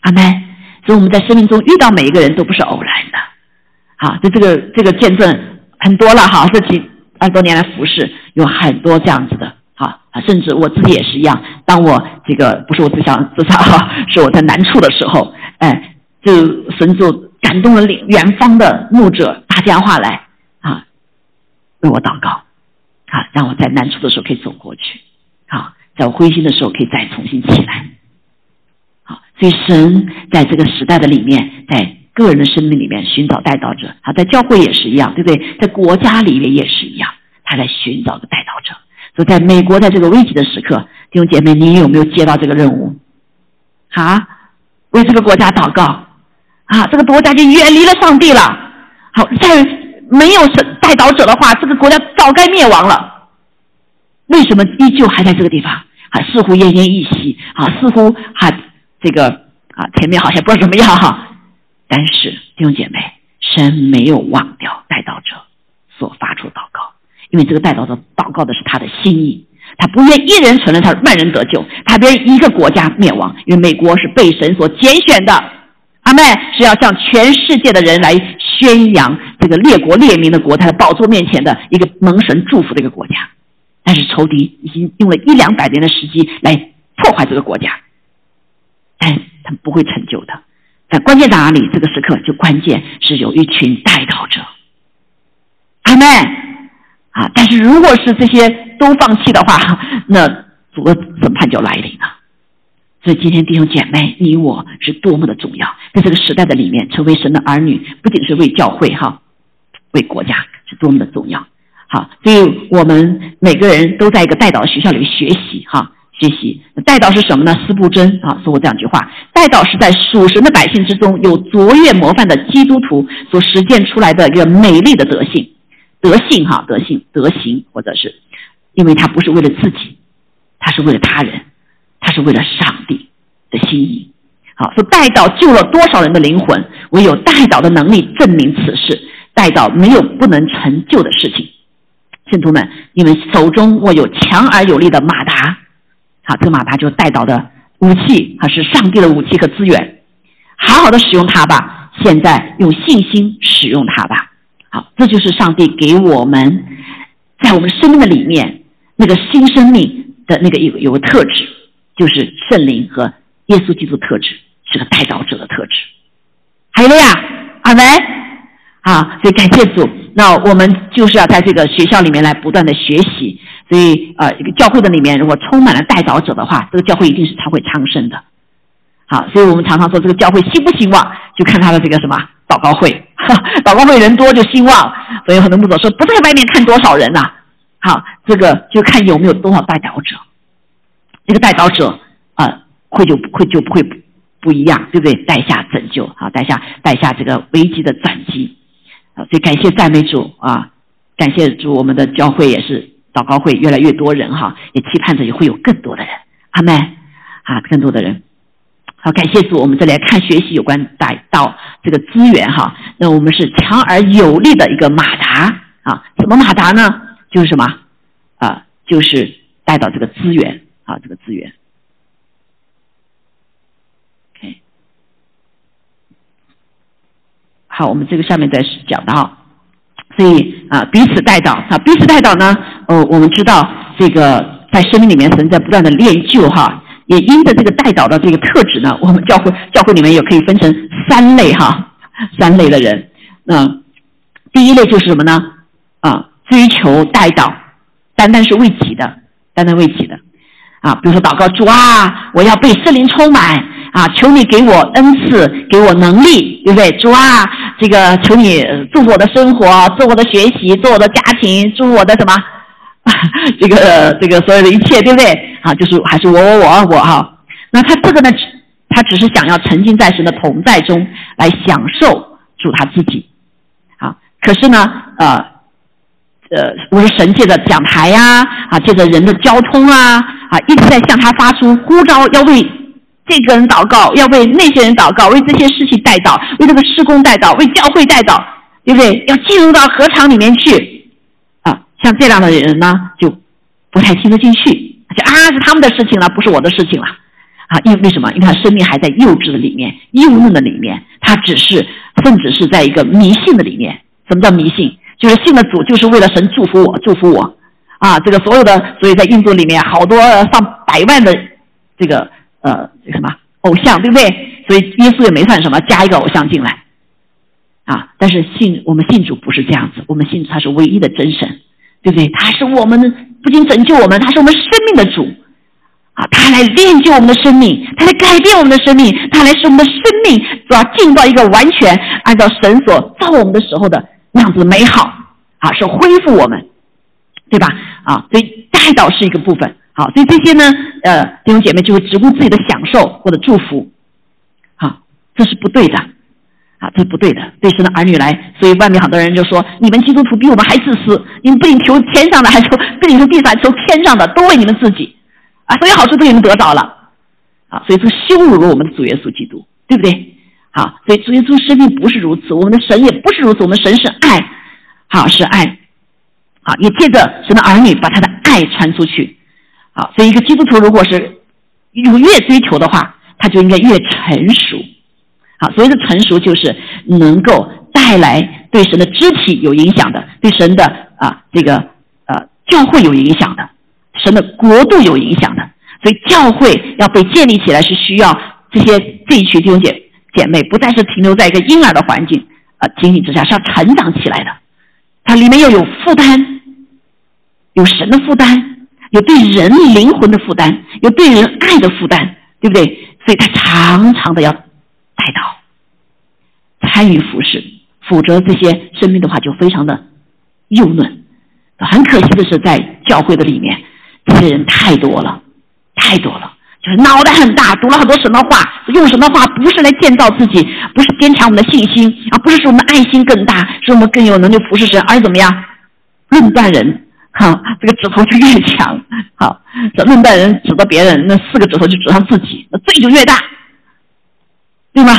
阿门。所以我们在生命中遇到每一个人都不是偶然的，啊，就这个这个见证很多了哈，这几二十多年来服侍有很多这样子的。好啊，甚至我自己也是一样。当我这个不是我自想自杀 哈，是我在难处的时候，哎，就神就感动了远方的牧者打电话来啊，为我祷告啊，让我在难处的时候可以走过去啊，在我灰心的时候可以再重新起来。好，所以神在这个时代的里面，在个人的生命里面寻找带导者啊，在教会也是一样，对不对？在国家里面也是一样，他在寻找个带导者。就在美国，在这个危急的时刻，弟兄姐妹，你有没有接到这个任务？啊，为这个国家祷告啊！这个国家就远离了上帝了。好，在没有神带导者的话，这个国家早该灭亡了。为什么依旧还在这个地方？啊，似乎奄奄一息啊，似乎还这个啊，前面好像不知道怎么样哈。但是弟兄姐妹，神没有忘掉带导者所发出祷告。因为这个代祷者祷告的是他的心意，他不愿一人承认他万人得救，他不愿一个国家灭亡。因为美国是被神所拣选的，阿妹是要向全世界的人来宣扬这个列国列民的国，他的宝座面前的一个蒙神祝福的一个国家。但是仇敌已经用了一两百年的时机来破坏这个国家，但他们不会成就的。但关键在哪里？这个时刻就关键是有一群代祷者，阿妹。是如果是这些都放弃的话，那主的审判就来临了。所以今天弟兄姐妹，你我是多么的重要，在这个时代的里面，成为神的儿女，不仅是为教会哈，为国家是多么的重要。好，所以我们每个人都在一个带导的学校里学习哈，学习带导是什么呢？斯布真啊说过这样一句话：带导是在属神的百姓之中有卓越模范的基督徒所实践出来的一个美丽的德性。德性哈，德性德行，或者是，因为他不是为了自己，他是为了他人，他是为了上帝的心意。好，说带导救了多少人的灵魂，唯有带导的能力证明此事。带导没有不能成就的事情。信徒们，你们手中握有强而有力的马达，好，这个马达就是带导的武器，它是上帝的武器和资源，好好的使用它吧。现在用信心使用它吧。好，这就是上帝给我们在我们生命的里面那个新生命的那个有有个特质，就是圣灵和耶稣基督特质，是个带导者的特质。还有了呀，阿门啊！所以感谢主，那我们就是要在这个学校里面来不断的学习。所以呃，一个教会的里面如果充满了带导者的话，这个教会一定是才会昌盛的。好，所以我们常常说这个教会兴不兴旺，就看他的这个什么祷告会，祷告会人多就兴旺。所以很多牧者说，不在外面看多少人呐，好，这个就看有没有多少代祷者，这个代祷者啊，会就不会就不会不不一样，对不对？带下拯救，好，带下带下这个危机的转机，啊，所以感谢赞美主啊，感谢主，我们的教会也是祷告会越来越多人哈，也期盼着也会有更多的人，阿门啊，更多的人。好，感谢主，我们再来看学习有关带到这个资源哈。那我们是强而有力的一个马达啊，什么马达呢？就是什么啊？就是带到这个资源啊，这个资源。OK，好，我们这个下面再讲到，所以啊，彼此带到啊，彼此带到呢，呃，我们知道这个在生命里面存在不断的练就哈。也因着这个带导的这个特质呢，我们教会教会里面也可以分成三类哈，三类的人。那第一类就是什么呢？啊，追求带导，单单是为己的，单单为己的。啊，比如说祷告主啊，我要被圣灵充满啊，求你给我恩赐，给我能力，对不对？主啊，这个求你祝福我的生活，做我的学习，做我的家庭，祝我的什么？这个这个所有的一切，对不对？啊，就是还是我我我我哈。那他这个呢，他只是想要沉浸在神的同在中来享受主他自己。啊，可是呢，呃呃，我是神借着讲台呀，啊，借着人的交通啊，啊，一直在向他发出呼召，要为这个人祷告，要为那些人祷告，为这些事情带祷，为这个施工带祷，为教会带祷，对不对？要进入到合场里面去。像这样的人呢，就不太听得进去，就啊是他们的事情了，不是我的事情了，啊，因为什么？因为他生命还在幼稚的里面，幼嫩的里面，他只是甚至是在一个迷信的里面。什么叫迷信？就是信了主，就是为了神祝福我，祝福我，啊，这个所有的，所以在印度里面好多上百万的这个呃什么偶像，对不对？所以耶稣也没算什么，加一个偶像进来，啊，但是信我们信主不是这样子，我们信主他是唯一的真神。对不对？他是我们，不仅拯救我们，他是我们生命的主，啊，他来练就我们的生命，他来改变我们的生命，他来使我们的生命主要进到一个完全按照神所造我们的时候的那样子美好，啊，是恢复我们，对吧？啊，所以带导是一个部分，好，所以这些呢，呃，弟兄姐妹就会只顾自己的享受或者祝福，好，这是不对的。啊，这是不对的，对神的儿女来，所以外面很多人就说，你们基督徒比我们还自私，你们不仅求天上的，还求不仅求地上，求天上的，都为你们自己，啊，所有好处都你们得到了，啊，所以这羞辱了我们的主耶稣基督，对不对？好，所以主耶稣生命不是如此，我们的神也不是如此，我们神是爱，好是爱，好，也借着神的儿女把他的爱传出去，好，所以一个基督徒如果是有越追求的话，他就应该越成熟。好，所谓的成熟就是能够带来对神的肢体有影响的，对神的啊这个呃教会有影响的，神的国度有影响的。所以教会要被建立起来，是需要这些这一群弟兄姐姐妹不再是停留在一个婴儿的环境啊经历之下，是要成长起来的。它里面要有负担，有神的负担，有对人灵魂的负担，有对人爱的负担，对不对？所以他常常的要。带到参与服侍，否则这些生命的话就非常的幼嫩。很可惜的是，在教会的里面，这些人太多了，太多了，就是脑袋很大，读了很多神的话，用神的话不是来建造自己，不是坚强我们的信心啊，不是使我们爱心更大，使我们更有能力服侍神，而怎么样论断人，哈，这个指头就越强，好，这论断人指责别人，那四个指头就指向自己，那罪就越大。对吗？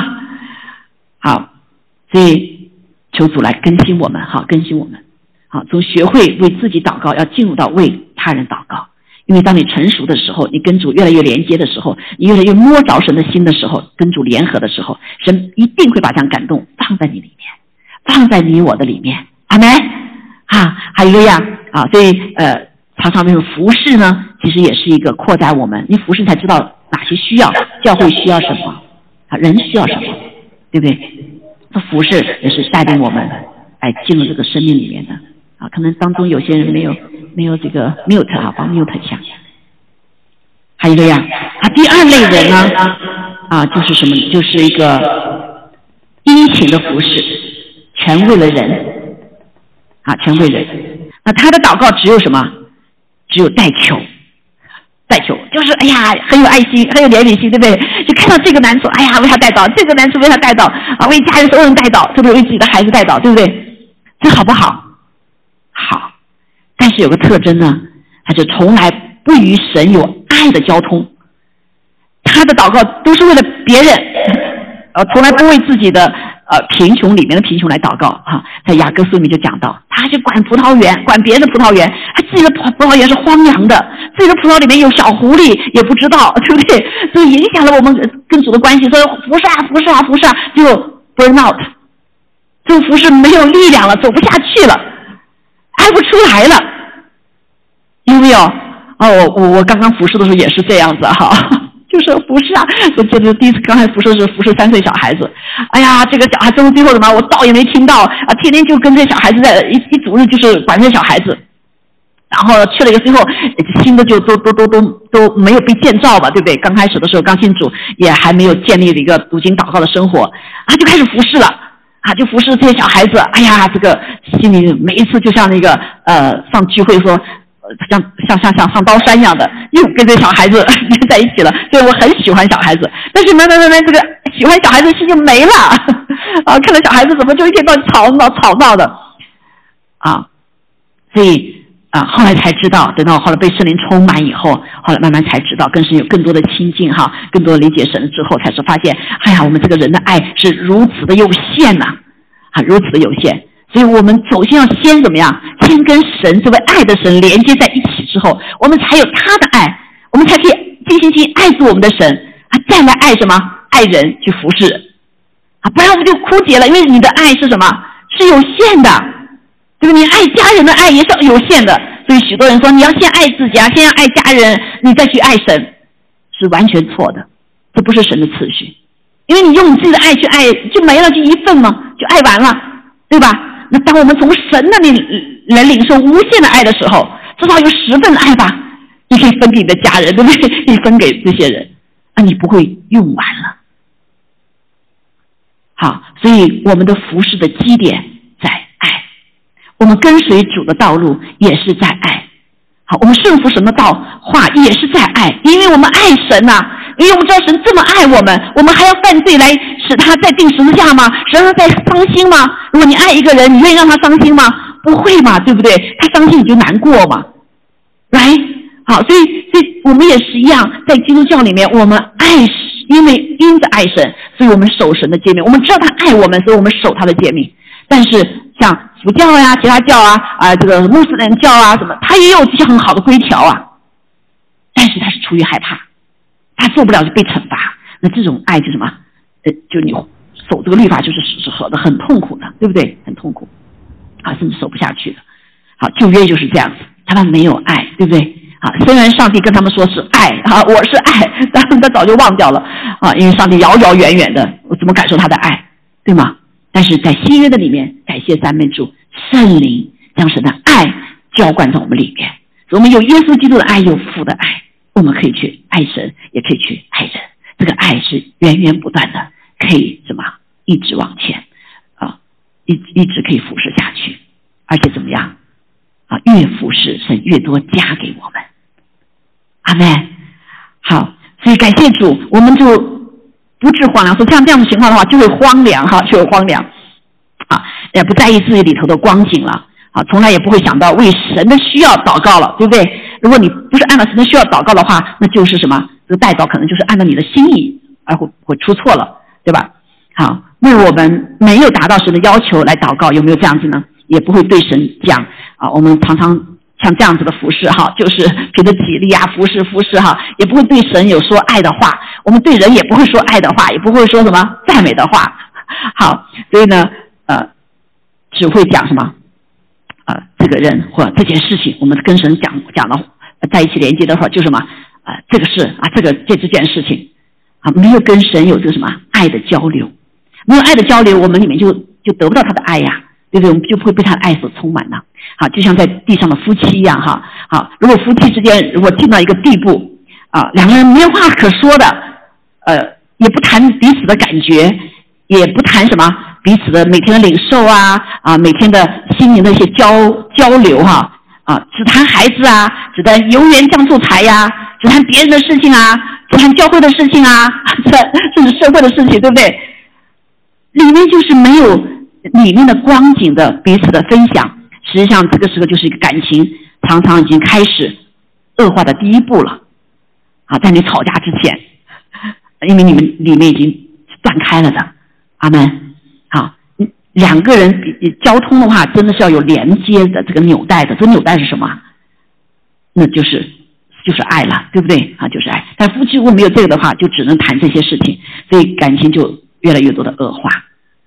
好，所以求主来更新我们，好更新我们，好从学会为自己祷告，要进入到为他人祷告。因为当你成熟的时候，你跟主越来越连接的时候，你越来越摸着神的心的时候，跟主联合的时候，神一定会把这样感动放在你里面，放在你我的里面。阿门。哈，还有一个呀，啊，所以呃，常常那种服饰呢，其实也是一个扩展我们。你服饰才知道哪些需要，教会需要什么。啊，人需要什么，对不对？这服饰也是带领我们来进入这个生命里面的啊。可能当中有些人没有没有这个 mute 啊，帮 mute 一下。还还有这样啊，第二类人呢，啊，就是什么？就是一个殷勤的服饰，全为了人，啊，全为人。那他的祷告只有什么？只有代求，代求就是哎呀，很有爱心，很有怜悯心，对不对？就看到这个难处，哎呀，为他带祷；这个难处为他带祷啊，为家人所有人带祷，特别为自己的孩子带祷，对不对？这好不好？好。但是有个特征呢，他就从来不与神有爱的交通，他的祷告都是为了别人，呃，从来不为自己的呃贫穷里面的贫穷来祷告哈。在雅各书里面就讲到，他去管葡萄园，管别人的葡萄园，他自己的葡葡萄园是荒凉的，自己的葡萄里面有小狐狸也不知道，对不对？所以影响了我们跟主的关系，说服侍啊服侍啊服侍啊，就 burn out，这个服侍没有力量了，走不下去了。爱不出来了，有没有？哦，我我我刚刚服侍的时候也是这样子哈，就是服侍啊，我记得第一次刚才服侍是服侍三岁小孩子，哎呀，这个小孩最后最后怎么我道也没听到啊，天天就跟这些小孩子在一一组日就是管这些小孩子，然后去了一个最后新的就都都都都都没有被建造吧，对不对？刚开始的时候刚进组也还没有建立了一个读经祷告的生活啊，就开始服侍了。啊，就服侍这些小孩子，哎呀，这个心里每一次就像那个呃上聚会说，像像像像上刀山一样的，又跟这小孩子 在一起了。所以我很喜欢小孩子，但是慢慢慢慢这个喜欢小孩子的心就没了 啊！看到小孩子怎么就一天到晚吵闹吵闹的啊，所以。啊，后来才知道，等到后来被圣灵充满以后，后来慢慢才知道，更是有更多的亲近哈，更多的理解神之后，才是发现，哎呀，我们这个人的爱是如此的有限呐，啊，如此的有限，所以我们首先要先怎么样？先跟神这位爱的神连接在一起之后，我们才有他的爱，我们才可以尽心尽爱做我们的神，啊，再来爱什么？爱人去服侍，啊，不然我们就枯竭了，因为你的爱是什么？是有限的。对吧？你爱家人的爱也是有限的，所以许多人说你要先爱自己啊，先要爱家人，你再去爱神，是完全错的，这不是神的次序。因为你用你自己的爱去爱，就没了，就一份嘛，就爱完了，对吧？那当我们从神那里来领受无限的爱的时候，至少有十份爱吧，你可以分给你的家人，对不对？你分给这些人，啊，你不会用完了。好，所以我们的服饰的基点在爱。我们跟随主的道路也是在爱，好，我们顺服神的道话也是在爱，因为我们爱神呐，因为我们知道神这么爱我们，我们还要犯罪来使他在定十字架吗？神让他再伤心吗？如果你爱一个人，你愿意让他伤心吗？不会嘛，对不对？他伤心你就难过嘛，来，好，所以，所以我们也是一样，在基督教里面，我们爱因为因着爱神，所以我们守神的诫命。我们知道他爱我们，所以我们守他的诫命。但是像佛教呀、其他教啊、啊这个穆斯林教啊什么，他也有这些很好的规条啊，但是他是出于害怕，他做不了就被惩罚。那这种爱就什么？就你守这个律法就是是守的很痛苦的，对不对？很痛苦，啊，甚至守不下去的。好，旧约就是这样子，他们没有爱，对不对？啊，虽然上帝跟他们说是爱啊，我是爱，但是他早就忘掉了啊，因为上帝遥遥远远的，我怎么感受他的爱，对吗？但是在新约的里面，感谢三昧主圣灵将神的爱浇灌在我们里面，我们有耶稣基督的爱，有父的爱，我们可以去爱神，也可以去爱人。这个爱是源源不断的，可以什么一直往前啊，一一直可以服侍下去，而且怎么样啊？越服侍神越多加给我们，阿门。好，所以感谢主，我们就。不致荒凉，说像这样的情况的话，就会荒凉哈，就会荒凉，啊，也不在意自己里头的光景了，啊，从来也不会想到为神的需要祷告了，对不对？如果你不是按照神的需要祷告的话，那就是什么？这个代祷可能就是按照你的心意而会会出错了，对吧？好，为我们没有达到神的要求来祷告，有没有这样子呢？也不会对神讲啊，我们常常。像这样子的服饰哈，就是凭着体力啊，服侍服侍哈，也不会对神有说爱的话，我们对人也不会说爱的话，也不会说什么赞美的话。好，所以呢，呃，只会讲什么啊，这个人或这件事情，我们跟神讲讲了，在一起连接的话，就什么啊，这个事啊，这个这这件事情没有跟神有这个什么爱的交流，没有爱的交流，我们里面就就得不到他的爱呀。对不对？我们就不会被他的爱所充满了。好，就像在地上的夫妻一样，哈。好，如果夫妻之间如果进到一个地步，啊，两个人没有话可说的，呃，也不谈彼此的感觉，也不谈什么彼此的每天的领受啊，啊，每天的心灵的一些交交流哈，啊，只谈孩子啊，只谈油盐酱醋茶呀，只谈别人的事情啊，只谈教会的事情啊，这 甚至社会的事情，对不对？里面就是没有里面的光景的彼此的分享，实际上这个时候就是一个感情常常已经开始恶化的第一步了。啊，在你吵架之前，因为你们里面已经断开了的，阿门。好，两个人交通的话，真的是要有连接的这个纽带的。这纽带是什么？那就是就是爱了，对不对？啊，就是爱。但夫妻如果没有这个的话，就只能谈这些事情，所以感情就越来越多的恶化。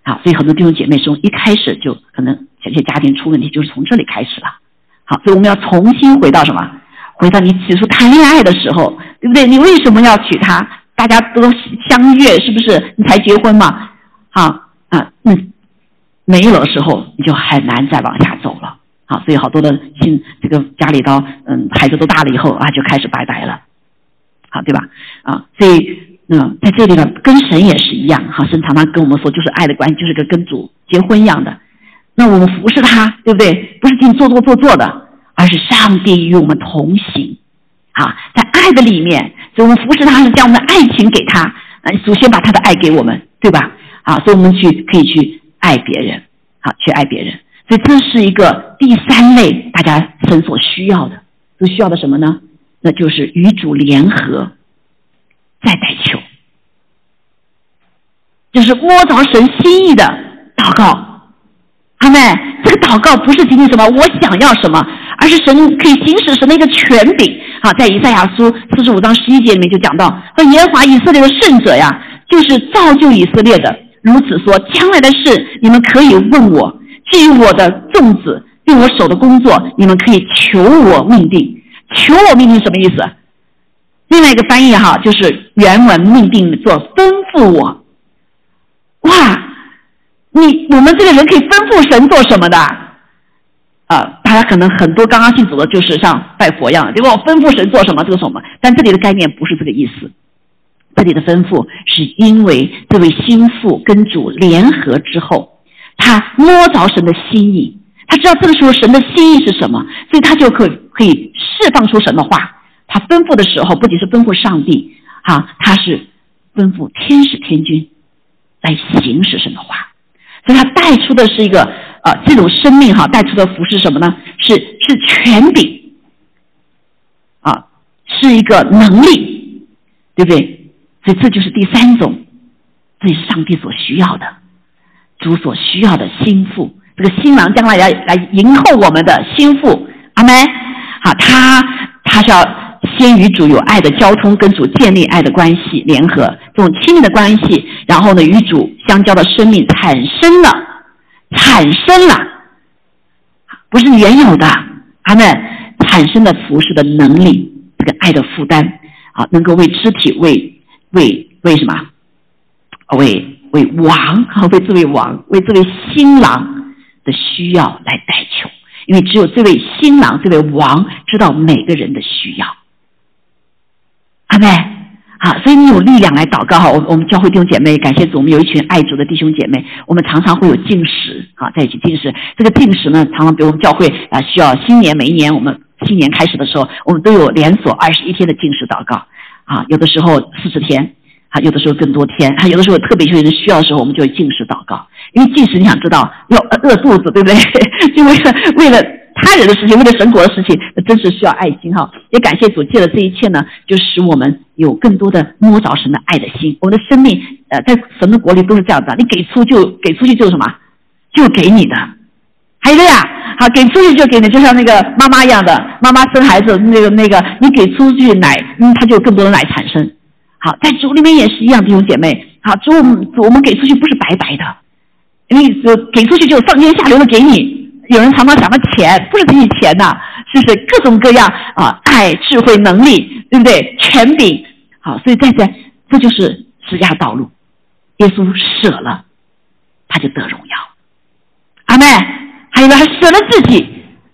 好，所以很多弟兄姐妹从，一开始就可能这些家庭出问题，就是从这里开始了。好，所以我们要重新回到什么？回到你起初谈恋爱的时候，对不对？你为什么要娶她？大家都相悦，是不是？你才结婚嘛？好啊，嗯，没有的时候你就很难再往下走了。好，所以好多的亲，这个家里头，嗯，孩子都大了以后啊，就开始拜拜了。好，对吧？啊，所以嗯，在这里呢，跟神也是一样。哈，神常常跟我们说，就是爱的关系，就是跟跟主结婚一样的。那我们服侍他，对不对？不是仅做做做做的。而是上帝与我们同行，啊，在爱的里面，所以我们服侍他是将我们的爱情给他，啊，首先把他的爱给我们，对吧？啊，所以我们去可以去爱别人，好，去爱别人，所以这是一个第三类大家神所需要的，都需要的什么呢？那就是与主联合，再代求，就是摸着神心意的祷告。阿妹，这个祷告不是仅仅什么我想要什么。而是神可以行使神的一个权柄啊，在以赛亚书四十五章十一节里面就讲到，说耶和华以色列的圣者呀，就是造就以色列的。如此说，将来的事你们可以问我；至于我的众子，用我手的工作，你们可以求我命定。求我命定什么意思？另外一个翻译哈，就是原文命定做吩咐我。哇，你我们这个人可以吩咐神做什么的？啊，大家可能很多刚刚信主的，就是像拜佛一样，结果我吩咐神做什么，这个什么？但这里的概念不是这个意思，这里的吩咐是因为这位心腹跟主联合之后，他摸着神的心意，他知道这个时候神的心意是什么，所以他就可可以释放出神的话。他吩咐的时候，不仅是吩咐上帝，哈，他是吩咐天使天君来行使神的话，所以他带出的是一个。啊，这种生命哈带出的福是什么呢？是是权柄，啊，是一个能力，对不对？所以这就是第三种，这是上帝所需要的，主所需要的心腹。这个新郎将来来来迎候我们的心腹，阿门。好，他他是要先与主有爱的交通，跟主建立爱的关系联合，这种亲密的关系，然后呢与主相交的生命产生了。产生了，不是原有的，他们产生的服侍的能力，这个爱的负担，啊，能够为肢体，为为为什么？为为王啊，为这位王，为这位新郎的需要来代求，因为只有这位新郎，这位王知道每个人的需要，阿妹。好，所以你有力量来祷告哈。我我们教会弟兄姐妹，感谢主，我们有一群爱主的弟兄姐妹。我们常常会有进食，啊，在一起进食。这个进食呢，常常比如我们教会啊，需要新年每一年，我们新年开始的时候，我们都有连锁二十一天的进食祷告，啊，有的时候四十天，啊，有的时候更多天，还有的时候特别有人需要的时候，我们就会进食祷告。因为进食，你想知道要饿肚子，对不对？就为了为了。他人的事情，为了神国的事情，真是需要爱心哈。也感谢主借了这一切呢，就使我们有更多的摸着神的爱的心。我们的生命，呃，在神的国里都是这样子，你给出就给出去就是什么，就给你的。还有一个呀，好，给出去就给你，就像那个妈妈一样的，妈妈生孩子那个那个，你给出去奶，嗯，它就有更多的奶产生。好，在主里面也是一样，弟兄姐妹。好，主我们给出去不是白白的，因为给出去就上天下流的给你。有人常常讲的钱，不是给你钱呐，是不是各种各样啊？爱、智慧、能力，对不对？权柄，好，所以在这，这就是十架道路。耶稣舍了，他就得荣耀。阿妹，还有呢，他舍了自己，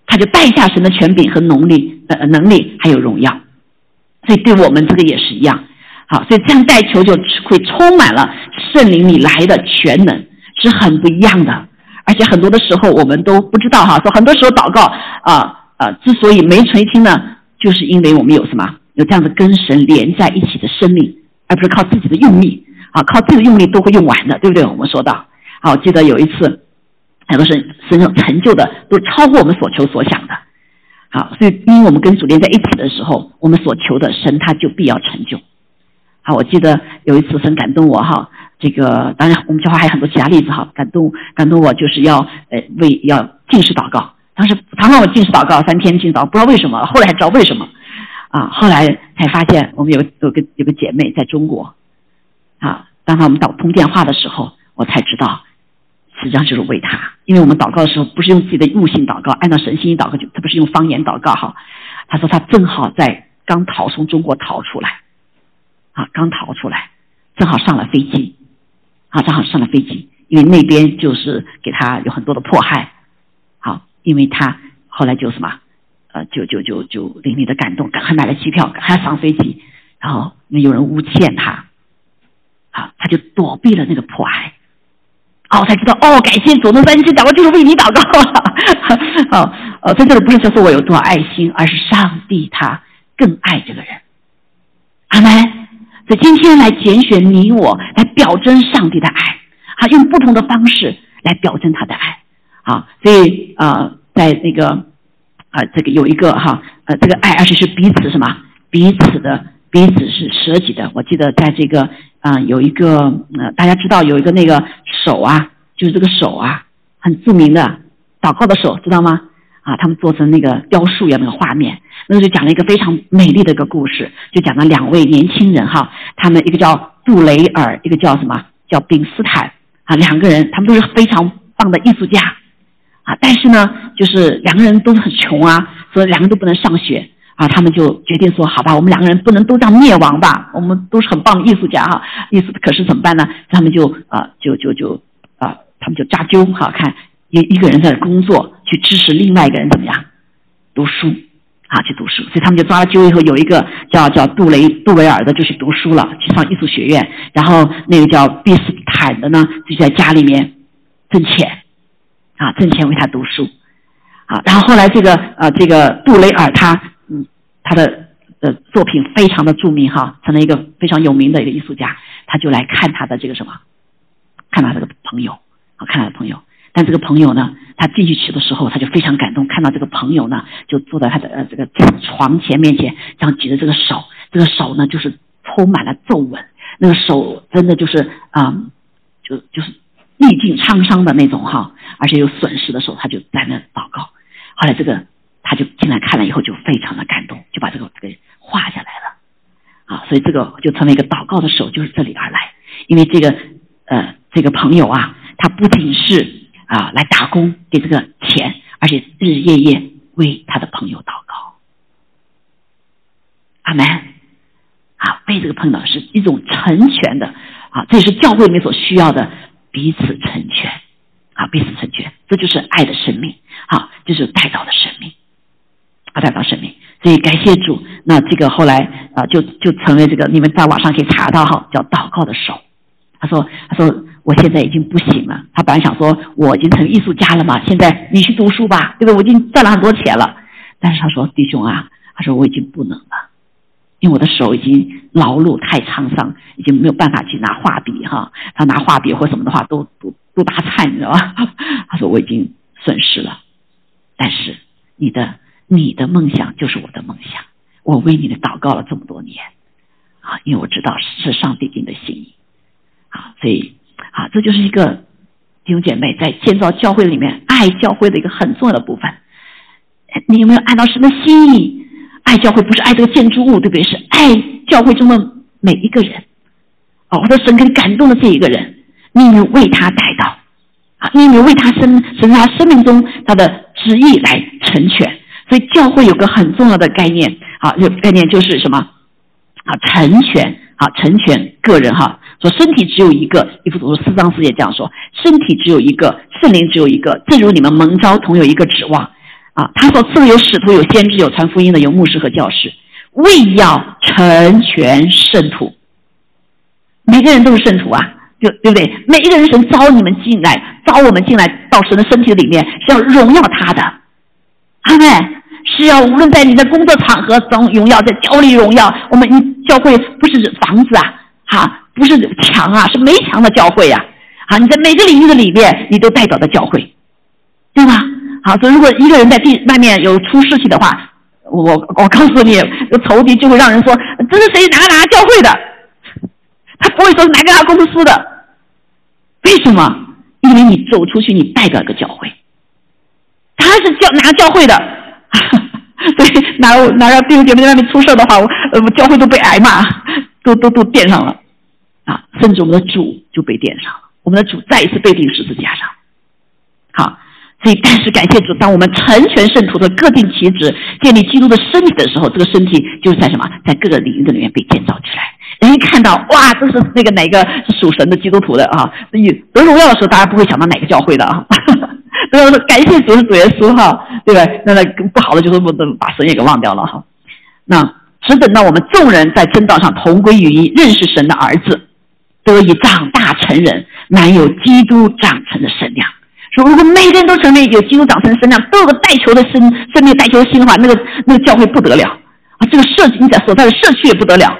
他就带下神的权柄和能力，呃，能力还有荣耀。所以对我们这个也是一样。好，所以这样带球就会充满了圣灵里来的全能，是很不一样的。而且很多的时候我们都不知道哈，说很多时候祷告啊啊，之所以没垂听呢，就是因为我们有什么有这样的跟神连在一起的生命，而不是靠自己的用力啊，靠自己的用力都会用完的，对不对？我们说到，好，记得有一次，很多神神成就的都超过我们所求所想的。好，所以因为我们跟主连在一起的时候，我们所求的神他就必要成就。好，我记得有一次神感动我哈，这个当然我们教会还有很多其他例子哈，感动感动我就是要呃为要进食祷告，当时常常我进食祷告三天进祷，不知道为什么，后来还知道为什么。啊，后来才发现我们有有个有个姐妹在中国。啊，当我们打通电话的时候，我才知道实际上就是为她，因为我们祷告的时候不是用自己的悟性祷告，按照神心意祷告，就他不是用方言祷告哈，他说他正好在刚逃从中国逃出来。啊，刚逃出来，正好上了飞机，啊，正好上了飞机，因为那边就是给他有很多的迫害，好，因为他后来就什么，呃，就就就就淋漓的感动，赶快买了机票，赶快上飞机，然后因为有人诬陷他，啊，他就躲避了那个迫害，哦，才知道哦，感谢主，那三千祷告就是为你祷告，好，呃，在这里不是说我有多少爱心，而是上帝他更爱这个人，阿门。所以今天来拣选你我，来表征上帝的爱，啊，用不同的方式来表征他的爱，啊，所以啊，在那个啊，这个有一个哈，呃，这个爱，而且是彼此什么，彼此的，彼此是舍己的。我记得在这个啊，有一个呃，大家知道有一个那个手啊，就是这个手啊，很著名的祷告的手，知道吗？啊，他们做成那个雕塑一样那个画面，那就讲了一个非常美丽的一个故事，就讲了两位年轻人哈，他们一个叫杜雷尔，一个叫什么叫宾斯坦啊，两个人他们都是非常棒的艺术家啊，但是呢，就是两个人都很穷啊，所以两个都不能上学啊，他们就决定说，好吧，我们两个人不能都这样灭亡吧，我们都是很棒的艺术家哈，艺术可是怎么办呢？他们就啊，就就就啊，他们就扎揪哈，看。一一个人在工作，去支持另外一个人怎么样读书啊？去读书，所以他们就抓了阄以后，有一个叫叫杜雷杜维尔的就去读书了，去上艺术学院。然后那个叫毕斯坦的呢，就在家里面挣钱啊，挣钱为他读书啊。然后后来这个呃这个杜雷尔他嗯他的呃作品非常的著名哈，成了一个非常有名的一个艺术家。他就来看他的这个什么，看他这个朋友啊，看他的朋友。但这个朋友呢，他进去去的时候，他就非常感动，看到这个朋友呢，就坐在他的呃这个床前面前，这样举着这个手，这个手呢就是充满了皱纹，那个手真的就是啊，就就是历尽沧桑的那种哈，而且有损失的时候，他就在那祷告。后来这个他就进来看了以后，就非常的感动，就把这个给画下来了啊，所以这个就成为一个祷告的手，就是这里而来，因为这个呃这个朋友啊，他不仅是。啊，来打工给这个钱，而且日日夜夜为他的朋友祷告。阿门。啊，为这个朋友是一种成全的啊，这也是教会里面所需要的彼此成全啊，彼此成全，这就是爱的生命啊，就是代祷的生命啊，代祷生命。所以感谢主，那这个后来啊，就就成为这个你们在网上可以查到哈，叫祷告的手。他说，他说。我现在已经不行了。他本来想说，我已经成艺术家了嘛，现在你去读书吧，对不对？我已经赚了很多钱了。但是他说，弟兄啊，他说我已经不能了，因为我的手已经劳碌太沧桑，已经没有办法去拿画笔哈。他拿画笔或什么的话，都都都打颤，你知道吧？他说我已经损失了。但是你的你的梦想就是我的梦想，我为你的祷告了这么多年啊，因为我知道是上帝给你的心意啊，所以。啊，这就是一个弟兄姐妹在建造教会里面爱教会的一个很重要的部分。你有没有按照神的心意爱教会？不是爱这个建筑物，对不对？是爱教会中的每一个人。哦，或者神很感动的这一个人，你有没有为他带到？啊，你有没有为他生神他生命中他的旨意来成全？所以教会有个很重要的概念，啊，这概念就是什么？啊，成全，啊，成全个人，哈。说身体只有一个，一幅图四章四节这样说：身体只有一个，圣灵只有一个，正如你们蒙召同有一个指望啊。他所赐的有使徒，有先知，有传福音的，有牧师和教师。为要成全圣徒。每个人都是圣徒啊，对对不对？每一个人神招你们进来，招我们进来到神的身体里面，是要荣耀他的。阿妹是要无论在你的工作场合中荣耀，在教里荣耀。我们教会不是房子啊，哈，不是墙啊，是没墙的教会呀。啊，你在每个领域的里面，你都代表着教会，对吧？好，所以如果一个人在地外面有出事情的话，我我告诉你，仇敌就会让人说这是谁哪哪教会的，他不会说是哪个哪公司的，为什么？因为你走出去，你代表一个教会，他是教哪教会的？对，哪哪个弟兄姐妹在外面出事的话，我呃，教会都被挨骂，都都都垫上了，啊，甚至我们的主就被点上了，我们的主再一次被钉十字架上，好。所以，但是感谢主，当我们成全圣徒的各定其职，建立基督的身体的时候，这个身体就是在什么，在各个领域里面被建造起来。人一看到，哇，这是那个哪个是属神的基督徒的啊？所以得荣耀的时候，大家不会想到哪个教会的啊？都要说感谢主是主耶稣哈，对吧？那那不好的就是不能把神也给忘掉了哈。那只等到我们众人在真道上同归于一，认识神的儿子，得以长大成人，满有基督长成的身量。说如果每个人都成为有基督长成的身量，都有个带球的身，生命带球的心的话，那个那个教会不得了。啊！这个社区你在所在的社区也不得了，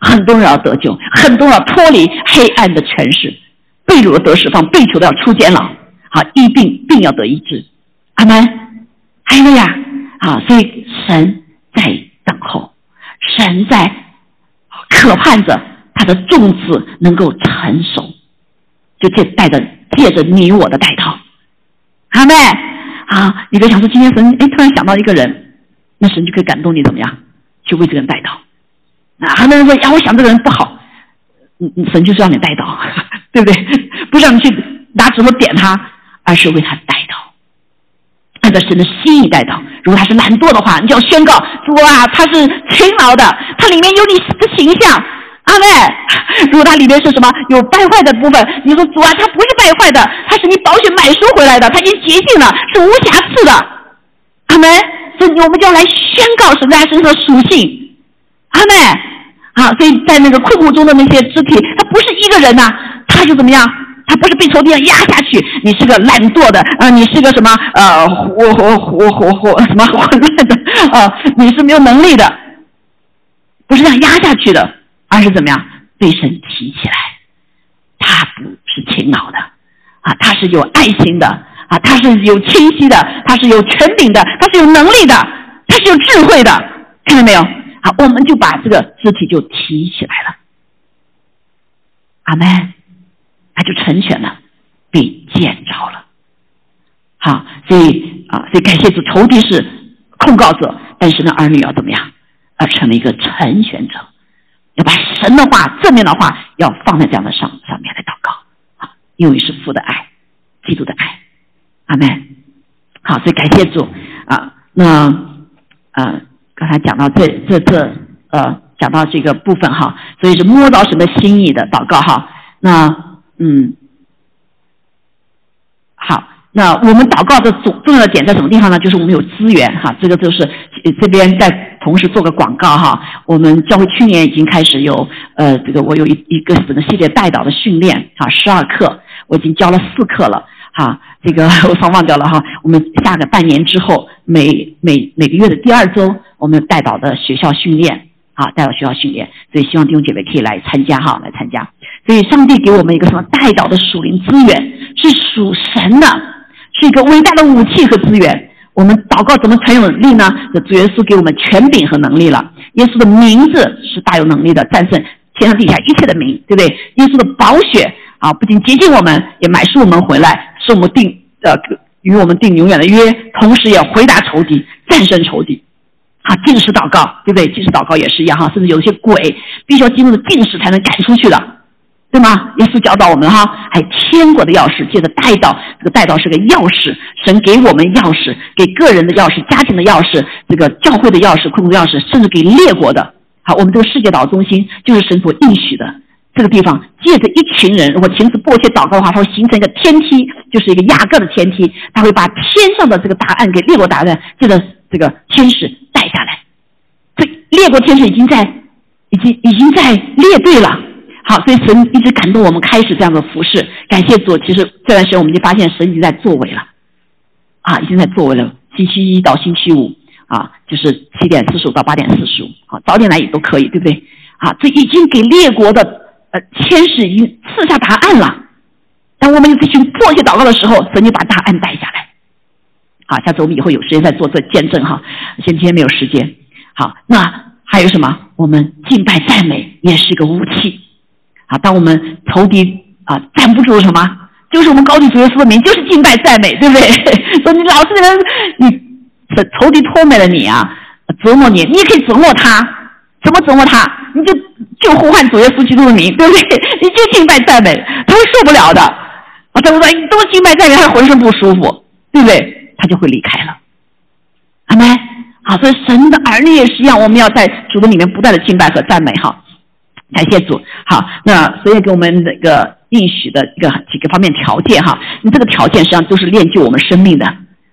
很多人要得救，很多人要脱离黑暗的权势，被掳的得释放，被囚的要出监牢，好，医病病要得医治，阿门，还有呀，啊，所以神在等候，神在渴盼着他的种子能够成熟，就借带着借着你我的带头。阿妹，啊，你别想说今天神哎突然想到一个人，那神就可以感动你怎么样，去为这个人带祷。啊，很多人说呀，我想这个人不好，嗯嗯，神就是让你带祷，对不对？不是让你去拿指头点他，而是为他带祷，按照神的心意带祷。如果他是懒惰的话，你就要宣告主啊，他是勤劳的，他里面有你的形象。阿妹，如果它里面是什么有败坏的部分，你说主啊，它不是败坏的，它是你保险买赎回来的，它已经洁净了，是无瑕疵的。阿门。所以我们就要来宣告神在身上的属性。阿妹，好，所以在那个困苦中的那些肢体，它不是一个人呐，他就怎么样？他不是被从地上压下去，你是个懒惰的啊，你是个什么呃活活活活活什么混乱的啊？你是没有能力的，不是这样压下去的。而是怎么样被神提起来？他不是勤劳的啊，他是有爱心的啊，他是有清晰的，他是有权柄的，他是有能力的，他是有智慧的，看到没有？好，我们就把这个肢体就提起来了。阿门，他就成全了，被见着了。好，所以啊，所以感谢主，仇敌是控告者，但是呢，儿女要怎么样？要成为一个成全者。要把神的话、正面的话，要放在这样的上上面来祷告啊，因为是父的爱，基督的爱，阿门。好，所以感谢主啊。那呃，刚才讲到这这这呃，讲到这个部分哈，所以是摸到神的心意的祷告哈。那嗯，好，那我们祷告的重重要的点在什么地方呢？就是我们有资源哈，这个就是这边在。同时做个广告哈，我们教会去年已经开始有呃，这个我有一一个整个系列带导的训练哈，十二课我已经教了四课了哈，这个 我放忘掉了哈。我们下个半年之后，每每每个月的第二周，我们带导的学校训练啊，带导学校训练，所以希望弟兄姐妹可以来参加哈，来参加。所以上帝给我们一个什么带导的属灵资源，是属神的，是一个伟大的武器和资源。我们祷告怎么才有力呢？这主耶稣给我们权柄和能力了。耶稣的名字是大有能力的，战胜天上地下一切的名，对不对？耶稣的宝血啊，不仅接近我们，也买赎我们回来，是我们定呃与我们定永远的约，同时也回答仇敌，战胜仇敌。啊，进食祷告，对不对？进食祷告也是一样哈，甚至有些鬼必须要经过的进食才能赶出去的。对吗？耶稣教导我们哈，还天国的钥匙，借着带道，这个带道是个钥匙，神给我们钥匙，给个人的钥匙，家庭的钥匙，这个教会的钥匙，困苦钥匙，甚至给列国的。好，我们这个世界岛中心就是神所应许的这个地方，借着一群人，如果停止迫切祷告的话，它会形成一个天梯，就是一个压个的天梯，它会把天上的这个答案给列国答案，借着这个天使带下来。这列国天使已经在，已经已经在列队了。好，所以神一直感动我们开始这样的服饰。感谢主，其实这段时间我们就发现神已经在作为了，啊，已经在作为了。星期一到星期五啊，就是七点四十五到八点四十五，好，早点来也都可以，对不对？啊，这已经给列国的呃天使已经赐下答案了。当我们有这群迫切祷告的时候，神就把答案带下来。好，下次我们以后有时间再做做见证哈。先今天没有时间。好，那还有什么？我们敬拜赞美也是一个武器。当我们仇敌啊站不住什么，就是我们高举主耶稣的名，就是敬拜赞美，对不对？说你老是人，你仇敌拖累了你啊，折磨你，你也可以折磨他，怎么折磨他？你就就呼唤主耶稣基督的名，对不对？你就敬拜赞美，他会受不了的。啊，他说你都敬拜赞美，他浑身不舒服，对不对？他就会离开了。阿门。好，所以神的儿女也是一样，我们要在主的里面不断的敬拜和赞美哈。感谢主，好，那所以给我们那个应许的一个几个方面条件哈，你这个条件实际上都是练就我们生命的，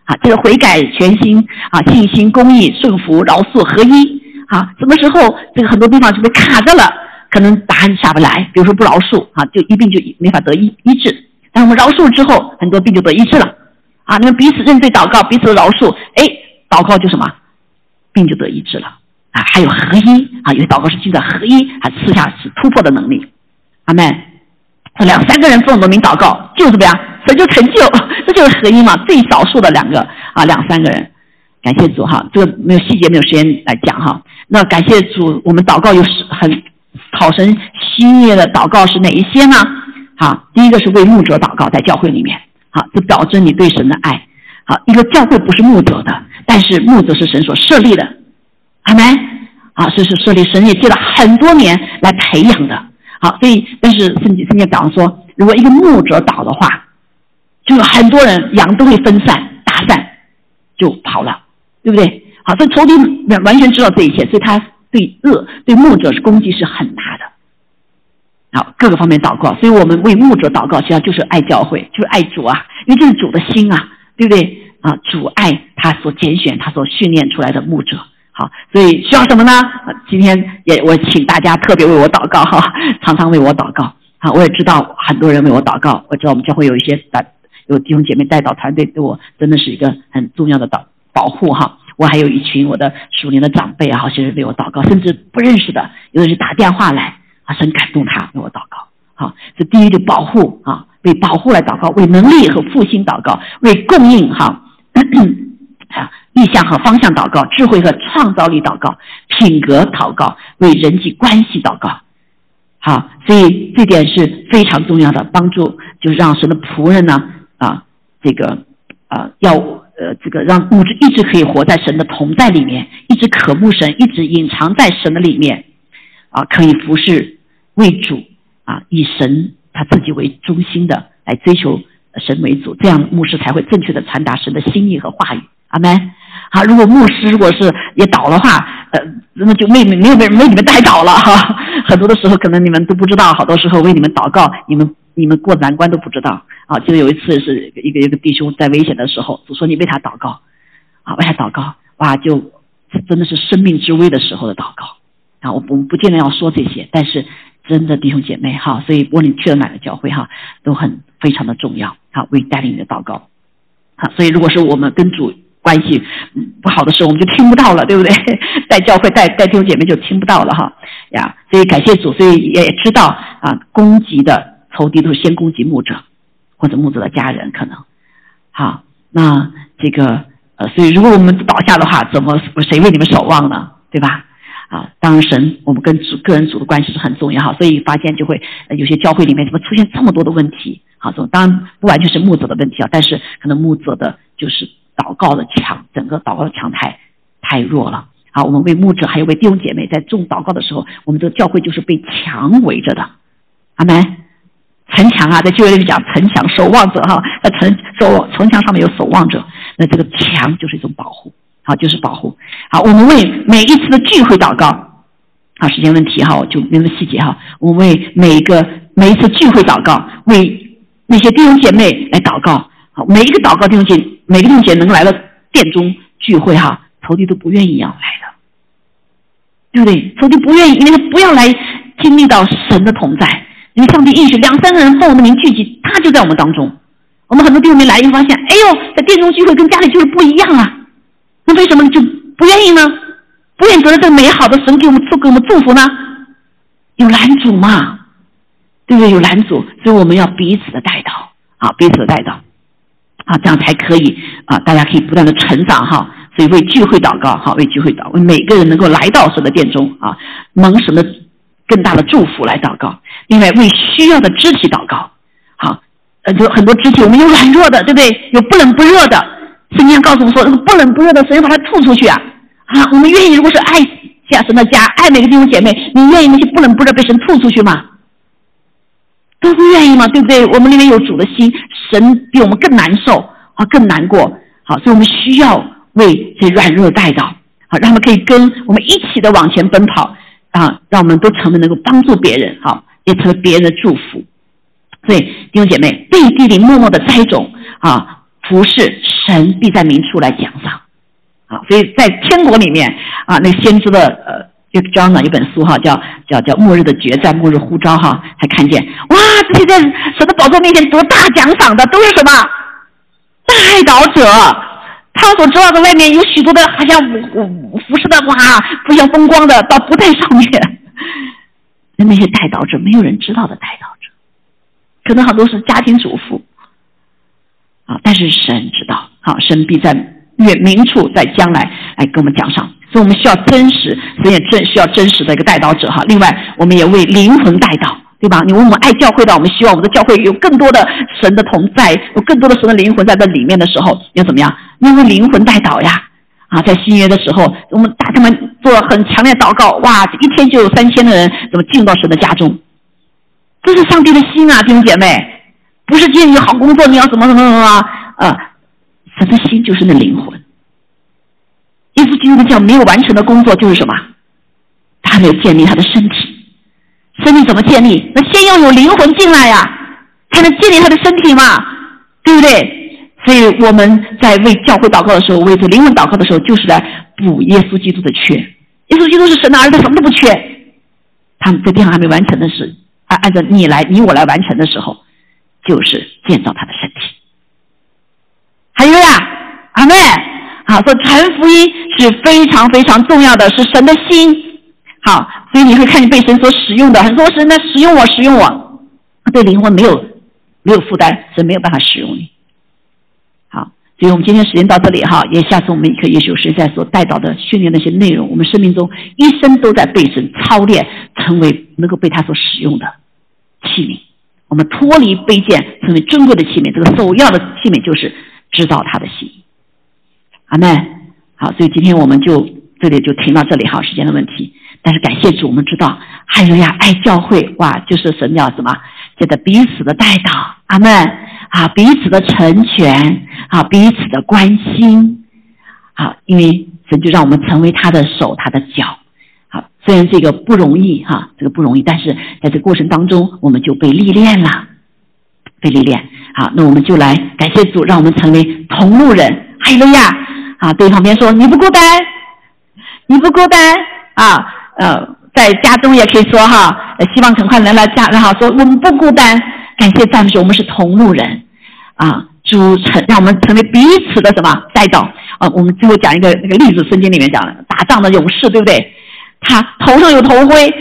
啊，这个悔改全心啊，信心、公义、顺服、饶恕合一，啊，什么时候这个很多地方就被卡着了，可能答案下不来，比如说不饶恕啊，就一病就没法得医医治，但我们饶恕之后，很多病就得医治了，啊，你们彼此认罪祷告，彼此饶恕，哎，祷告就什么，病就得医治了。啊，还有合一啊，有些祷告是记得合一，还私下是突破的能力。阿门。两三个人奉我名祷告，就怎么样，神就成就，这就是合一嘛。最少数的两个啊，两三个人，感谢主哈。这个没有细节，没有时间来讲哈。那感谢主，我们祷告又是很讨神喜悦的祷告是哪一些呢？好，第一个是为牧者祷告，在教会里面，好，这表征你对神的爱。好，一个教会不是牧者的，但是牧者是神所设立的。阿门，啊，所以是设立神也借了很多年来培养的，好，所以但是圣经圣经讲说，如果一个牧者倒的话，就有很多人羊都会分散打散，就跑了，对不对？好，这仇敌完完全知道这一切，所以他对恶对牧者是攻击是很大的。好，各个方面祷告，所以我们为牧者祷告，实际上就是爱教会，就是爱主啊，因为这是主的心啊，对不对？啊，主爱他所拣选、他所训练出来的牧者。好，所以需要什么呢？今天也我请大家特别为我祷告哈，常常为我祷告。好，我也知道很多人为我祷告，我知道我们教会有一些带有弟兄姐妹带导团队对我真的是一个很重要的导保护哈。我还有一群我的属灵的长辈啊，好些人为我祷告，甚至不认识的，有的是打电话来啊，很感动他为我祷告。好，这第一就保护啊，为保护来祷告，为能力和复兴祷告，为供应哈。啊，意向和方向祷告，智慧和创造力祷告，品格祷告，为人际关系祷告。好，所以这点是非常重要的，帮助就是让神的仆人呢，啊，这个啊，要呃，这个让物质一直可以活在神的同在里面，一直渴慕神，一直隐藏在神的里面，啊，可以服侍为主啊，以神他自己为中心的来追求神为主，这样牧师才会正确的传达神的心意和话语。阿门。好，如果牧师如果是也倒的话，呃，那就没没没有被没你们带倒了哈。很多的时候可能你们都不知道，好多时候为你们祷告，你们你们过难关都不知道。啊，记得有一次是一个一个弟兄在危险的时候，就说你为他祷告，啊，为他祷告，哇，就真的是生命之危的时候的祷告。啊，我不不见得要说这些，但是真的弟兄姐妹哈，所以无论你去了哪个教会哈，都很非常的重要。好，为带领你的祷告。好，所以如果是我们跟主。关系不好的时候，我们就听不到了，对不对？带教会、带带弟兄姐妹就听不到了哈呀。所以感谢主，所以也知道啊，攻击的仇敌都是先攻击牧者或者牧者的家人，可能好。那这个呃，所以如果我们倒下的话，怎么谁为你们守望呢？对吧？啊，当然神，我们跟主个人主的关系是很重要哈。所以发现就会有些教会里面怎么出现这么多的问题？好，这当然不完全是牧者的问题啊，但是可能牧者的就是。祷告的墙，整个祷告的墙太太弱了。好，我们为牧者还有为弟兄姐妹在众祷告的时候，我们这个教会就是被墙围着的。阿门。城墙啊，在旧约里讲城墙守望者哈，那城守城墙上面有守望者，那这个墙就是一种保护，好，就是保护。好，我们为每一次的聚会祷告，啊，时间问题哈，我就没那么细节哈。我们为每一个每一次聚会祷告，为那些弟兄姐妹来祷告。好，每一个祷告弟兄姐。每个弟兄姐能来到殿中聚会哈，仇敌都不愿意要来的。对不对？仇敌不愿意，因为他不要来经历到神的同在。因为上帝应许两三个人奉我的名聚集，他就在我们当中。我们很多弟兄没来一发现，哎呦，在殿中聚会跟家里就是不一样啊。那为什么就不愿意呢？不愿意得到这美好的神给我们赐给我们祝福呢？有拦阻嘛？对不对？有拦阻，所以我们要彼此的带到啊，彼此的带到啊，这样才可以啊，大家可以不断的成长哈。所以为聚会祷告，哈，为聚会祷，为每个人能够来到神的殿中啊，蒙神的更大的祝福来祷告。另外为需要的肢体祷告，好，很多很多肢体，我们有软弱的，对不对？有不冷不热的。圣经告诉我们说，那个不冷不热的，神要把它吐出去啊！啊，我们愿意，如果是爱下神的家，爱每个弟兄姐妹，你愿意那些不冷不热被神吐出去吗？都不愿意嘛？对不对？我们里面有主的心，神比我们更难受啊，更难过。好，所以我们需要。为这软弱带到，好，让他们可以跟我们一起的往前奔跑，啊，让我们都成为能够帮助别人，好，也成为别人的祝福。所以弟兄姐妹，背地里默默的栽种，啊，服侍神必在明处来奖赏，啊，所以在天国里面，啊，那先知的呃，就章呢一本书哈，叫叫叫末日的决战，末日呼召哈，还看见，哇，这些在神的宝座面前得大奖赏的都是什么？代祷者。他所知道的外面有许多的，好像服饰的哇，不像风光的，倒不在上面。那那些带导者，没有人知道的带导者，可能很多是家庭主妇啊。但是神知道，啊，神必在远明处，在将来来给我们奖赏。所以我们需要真实，所以真需要真实的一个带导者哈。另外，我们也为灵魂带导。对吧？你问我们爱教会的，我们希望我们的教会有更多的神的同在，有更多的神的灵魂在这里面的时候，要怎么样？因为灵魂带祷呀！啊，在新约的时候，我们大他们做很强烈祷告，哇，一天就有三千的人怎么进到神的家中？这是上帝的心啊，弟兄姐妹，不是建议好工作，你要怎么怎么怎么啊？神的心就是那灵魂。耶稣基督的教没有完成的工作就是什么？他没有建立他的身体。身体怎么建立？那先要有灵魂进来呀，才能建立他的身体嘛，对不对？所以我们在为教会祷告的时候，为这灵魂祷告的时候，就是来补耶稣基督的缺。耶稣基督是神的儿子，什么都不缺。他们在地上还没完成的事，按按照你来，你我来完成的时候，就是建造他的身体。还有呀，阿妹，好说传福音是非常非常重要的，是神的心。好，所以你会看见被神所使用的很多神呢使用我，使用我，对灵魂没有没有负担，神没有办法使用你。好，所以我们今天时间到这里哈，也下次我们可以有时在所带到的训练那些内容，我们生命中一生都在被神操练，成为能够被他所使用的器皿。我们脱离卑贱，成为尊贵的器皿。这个首要的器皿就是知道他的心。阿门。好，所以今天我们就这里就停到这里哈，时间的问题。但是感谢主，我们知道还有呀，爱教会哇，就是神要什么？叫做彼此的带导，阿门啊，彼此的成全啊，彼此的关心啊，因为神就让我们成为他的手，他的脚。好，虽然这个不容易哈，这个不容易，但是在这过程当中，我们就被历练了，被历练。好，那我们就来感谢主，让我们成为同路人。还有呀，啊，对旁边说你不孤单，你不孤单啊。呃，在家中也可以说哈，希望很快能来家，然后说我们不孤单，感谢赞美主，我们是同路人，啊，主成让我们成为彼此的什么带到啊？我们最后讲一个那个例子，圣经里面讲的打仗的勇士，对不对？他头上有头盔，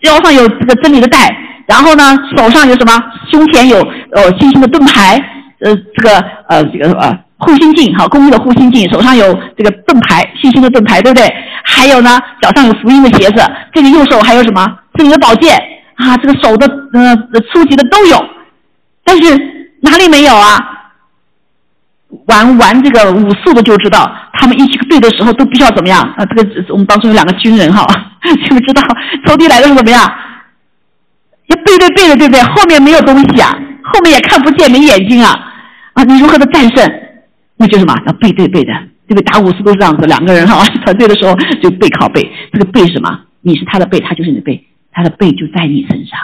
腰上有这个真理的带，然后呢，手上有什么？胸前有呃星星的盾牌，呃，这个呃这个呃。护心镜，好，公益的护心镜，手上有这个盾牌，信心的盾牌，对不对？还有呢，脚上有福音的鞋子，这个右手还有什么？这里的宝剑啊，这个手的呃初级的都有，但是哪里没有啊？玩玩这个武术的就知道，他们一起对的时候都必须要怎么样啊？这个我们当中有两个军人哈，知不知道？仇敌来的是怎么样？要背对背的，对不对？后面没有东西啊，后面也看不见，没眼睛啊啊！你如何的战胜？那就什么？要背对背的，对不对？打武士都是这样子，两个人哈，团队的时候就背靠背。这个背什么？你是他的背，他就是你的背，他的背就在你身上，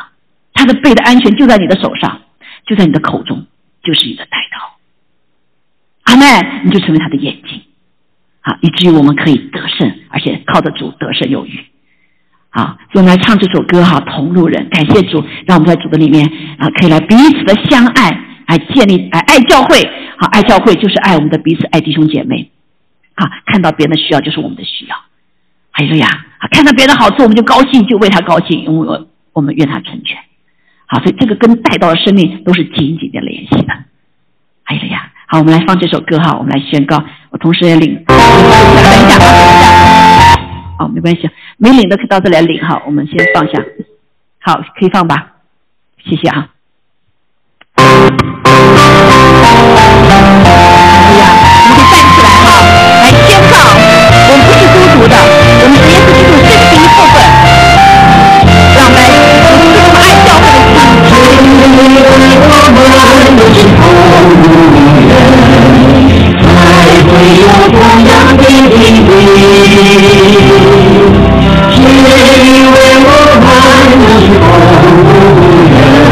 他的背的安全就在你的手上，就在你的口中，就是你的带刀。阿妹，你就成为他的眼睛，好，以至于我们可以得胜，而且靠得住，得胜有余。啊，所以我们来唱这首歌哈，《同路人》。感谢主，让我们在主的里面啊，可以来彼此的相爱，来建立爱爱教会。好，爱教会就是爱我们的彼此，爱弟兄姐妹。好，看到别人的需要就是我们的需要。还有呀，看到别人的好处我们就高兴，就为他高兴，因为我我们愿他成全。好，所以这个跟带到的生命都是紧紧的联系的。还有呀，好，我们来放这首歌哈，我们来宣告。我同时也领，等一下，等一下。哦，没关系。没领的可以到这里来领哈，我们先放下，好，可以放吧，谢谢啊。哎呀，我们可以站起来哈，来宣告，我们不是孤独的，我们是耶稣基督身体一部分，让我们来用我们爱教会的心。是因为我们是同路人，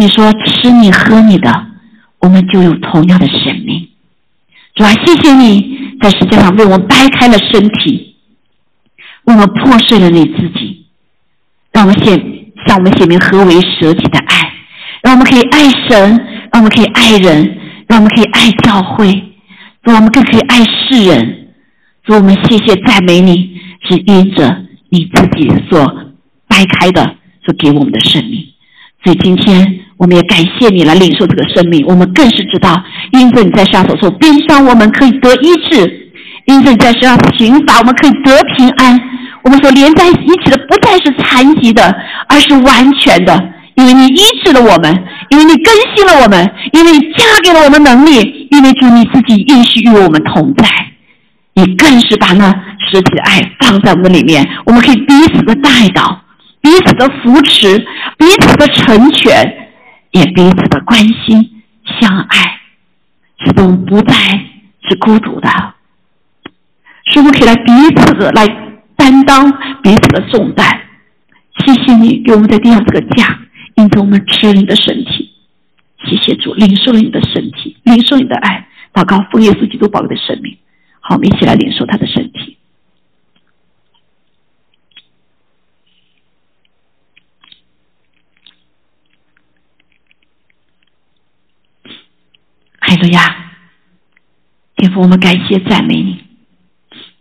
你说吃你喝你的，我们就有同样的生命。主啊，谢谢你在世界上为我们掰开了身体，为我们破碎了你自己，让我们显向我们显明何为舍己的爱，让我们可以爱神，让我们可以爱人，让我们可以爱教会，让我们更可以爱世人。主，我们谢谢赞美你，是因着你自己所掰开的，所给我们的生命。所以今天。我们也感谢你来领受这个生命，我们更是知道，因着你在上所受悲伤，我们可以得医治；因着你在身上刑罚，我们可以得平安。我们所连在一起的不再是残疾的，而是完全的，因为你医治了我们，因为你更新了我们，因为你加给了我们能力，因为主你自己应许与我们同在，你更是把那实体的爱放在我们里面，我们可以彼此的带到，彼此的扶持，彼此的成全，也彼此的关心相爱，使我们不再是孤独的，使我们可以来彼此来担当彼此的重担。谢谢你给我们在地上这个家，因着我们吃你的身体。谢谢主，领受了你的身体，领受你的爱，祷告奉耶稣基督宝贵的生命。好，我们一起来领受他的身体。海路亚，天父，我们感谢赞美你，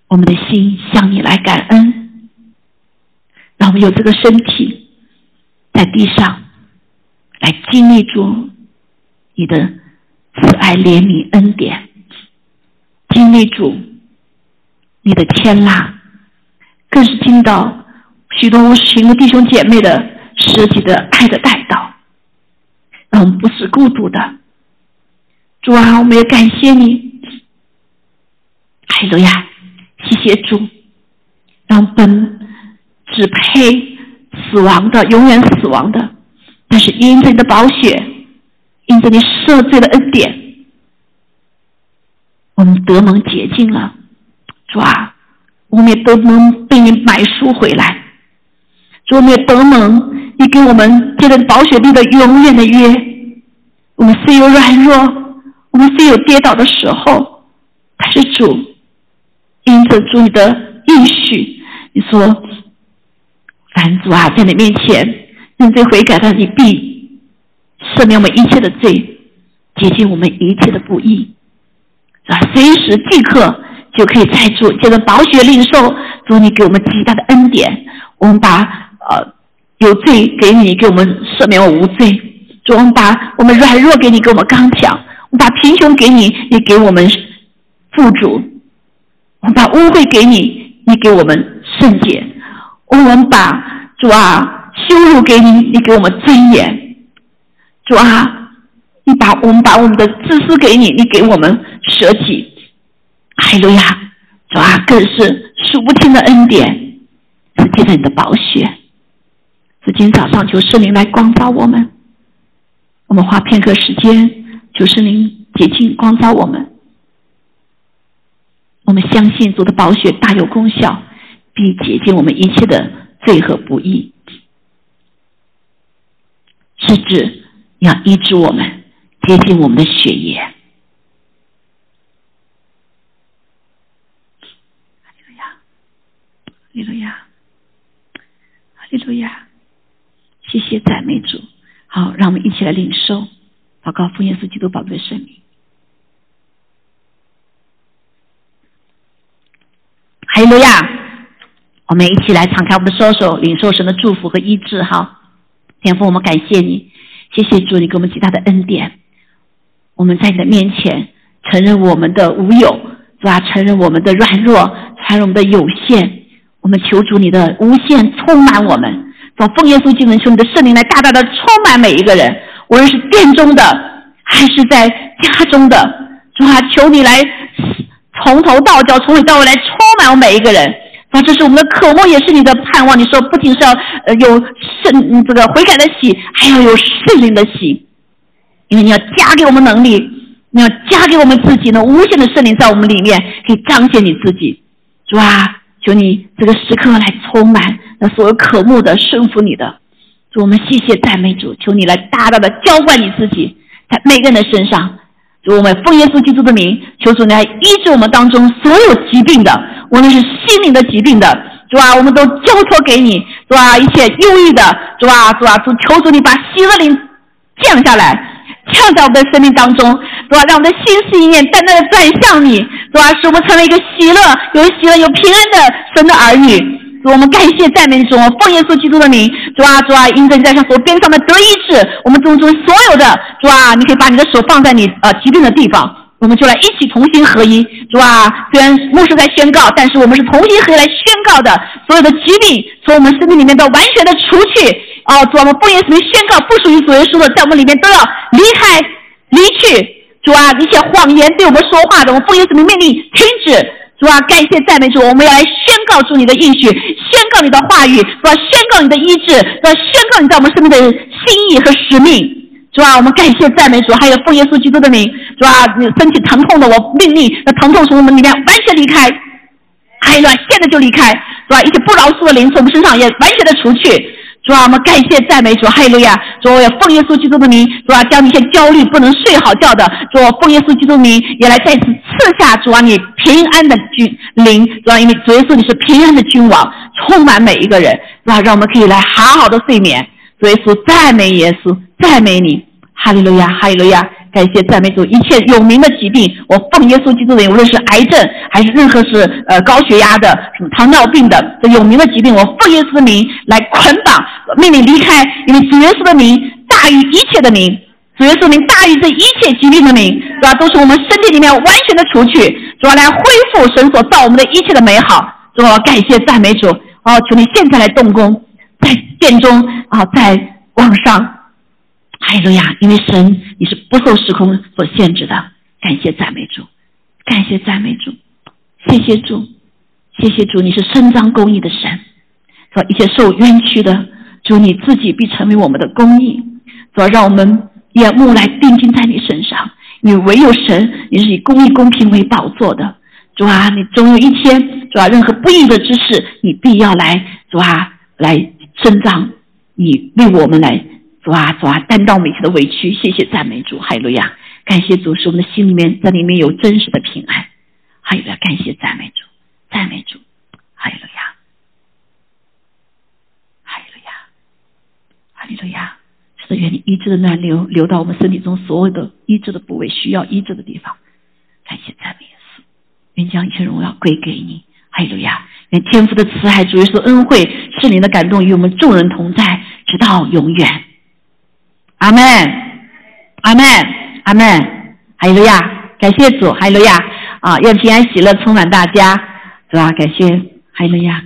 我们的心向你来感恩。让我们有这个身体，在地上来经历住你的慈爱、怜悯、恩典，经历住你的天籁，更是听到许多无形的弟兄姐妹的舍己的爱的带到，让我们不是孤独的。主啊，我们也感谢你，海路亚，谢谢主，让本。只配死亡的，永远死亡的。但是因着你的宝血，因着你赦罪的恩典，我们得蒙洁净了。主啊，我们也得蒙被你买赎回来。主，我们也得蒙你给我们借着宝血立的永远的约。我们虽有软弱，我们虽有跌倒的时候，但是主因着主你的应许，你说。凡主啊，在你面前认罪悔改的，你必赦免我们一切的罪，洁净我们一切的不义，是吧？随时即刻就可以在主借着宝血领受主你给我们极大的恩典。我们把呃有罪给你，给我们赦免我无罪；主，我们把我们软弱给你，给我们刚强；我们把贫穷给你，你给我们富足；我们把污秽给你，你给我们圣洁。我们把主啊羞辱给你，你给我们尊严。主啊，你把我们把我们的自私给你，你给我们舍己。哈利路亚！主啊，更是数不清的恩典，是借着你的宝血。今天早上求圣灵来光照我们，我们花片刻时间求圣灵洁净光照我们。我们相信主的宝血大有功效。必洁净我们一切的罪和不义，是指要医治我们，洁净我们的血液。哈利路亚，哈利路亚，哈利路亚！谢谢赞美主。好，让我们一起来领受祷告，奉耶稣基督宝贵的生命。哈利路亚。我们一起来敞开我们的双手，领受神的祝福和医治。哈，天父，我们感谢你，谢谢主，你给我们极大的恩典。我们在你的面前承认我们的无有，是吧？承认我们的软弱，承认我们的有限。我们求主你的无限充满我们，从奉耶稣基督求你的圣灵来大大的充满每一个人，无论是殿中的还是在家中的，主啊，求你来从头到脚，从里到尾来充满我每一个人。啊，这是我们的渴望，也是你的盼望。你说，不仅是要呃有圣这个悔改的喜，还要有圣灵的喜，因为你要加给我们能力，你要加给我们自己呢无限的圣灵在我们里面，可以彰显你自己，是吧？求你这个时刻来充满那所有渴慕的、顺服你的，主我们谢谢赞美主，求你来大大的浇灌你自己在每个人的身上。主我们奉耶稣基督的名，求主来医治我们当中所有疾病的，无论是心灵的疾病的，主啊，我们都交托给你，主啊，一切忧郁的，主啊，主啊，主求主你把喜乐灵降下来，降在我们的生命当中，主啊，让我们的心思意念单单的转向你，主啊，使我们成为一个喜乐、有喜乐、有平安的神的儿女。主，我们感谢赞美主，奉耶稣基督的名，主啊，主啊，因着你在上所边上的得医治，我们中中所有的主啊，你可以把你的手放在你呃疾病的地方，我们就来一起同心合一，主啊，虽然牧师在宣告，但是我们是同心合一来宣告的，所有的疾病从我们身体里面都完全的除去，哦，主啊，我们奉耶稣名宣告，不属于主耶稣的，在我们里面都要离开、离去。主啊，一些谎言对我们说话的，我们奉耶稣名命令停止。主啊，感谢赞美主，我们要来宣告出你的应许，宣告你的话语，主啊，宣告你的医治，主啊，宣告你在我们生命的心意和使命。主啊，我们感谢赞美主，还有奉耶稣基督的名。主啊，你身体疼痛的，我命令那疼痛从我们里面完全离开。还有呢，现在就离开，是吧？一些不饶恕的灵从我们身上也完全的除去。主啊，我们感谢赞美主，哈利路亚！主啊，奉耶稣基督的名，主啊，将那些焦虑不能睡好觉的，主啊，奉耶稣基督的名也来再次赐下主啊，你平安的君灵，主啊，因为主耶稣你是平安的君王，充满每一个人，是吧？让我们可以来好好的睡眠。主耶稣赞美耶稣，赞美你，哈利路亚，哈利路亚！感谢赞美主，一切有名的疾病，我奉耶稣基督的名，无论是癌症还是任何是呃高血压的、什么糖尿病的这有名的疾病，我奉耶稣的名来捆绑，命令离开，因为主耶稣的名大于一切的名，主耶稣的名大于这一切疾病的名，是吧？都是我们身体里面完全的除去，主要来恢复神所造我们的一切的美好，主要感谢赞美主，哦，求你现在来动工，在殿中啊，在网上。哈利路亚！因为神你是不受时空所限制的，感谢赞美主，感谢赞美主，谢谢主，谢谢主，你是伸张公义的神，说一切受冤屈的主你自己必成为我们的公义，说让我们眼目来定睛在你身上，你唯有神你是以公义公平为宝座的，主啊，你总有一天主啊，任何不义的之事你必要来主啊来伸张，你为我们来。主啊，主啊，担当我们一切的委屈，谢谢赞美主，哈利路亚！感谢主，使我们的心里面在里面有真实的平安，哈利路亚！感谢赞美主，赞美主，哈利路亚，哈利路亚，哈利路亚！是的，愿你医治的暖流流到我们身体中所有的医治的部位，需要医治的地方。感谢赞美耶稣，愿将一切荣耀归给你，哈利路亚！愿天父的慈爱、主耶稣恩惠、圣灵的感动与我们众人同在，直到永远。阿门，阿门，阿门，哈利路亚！感谢主，哈利路亚！啊，愿平安喜乐充满大家，是吧？感谢，哈利路亚。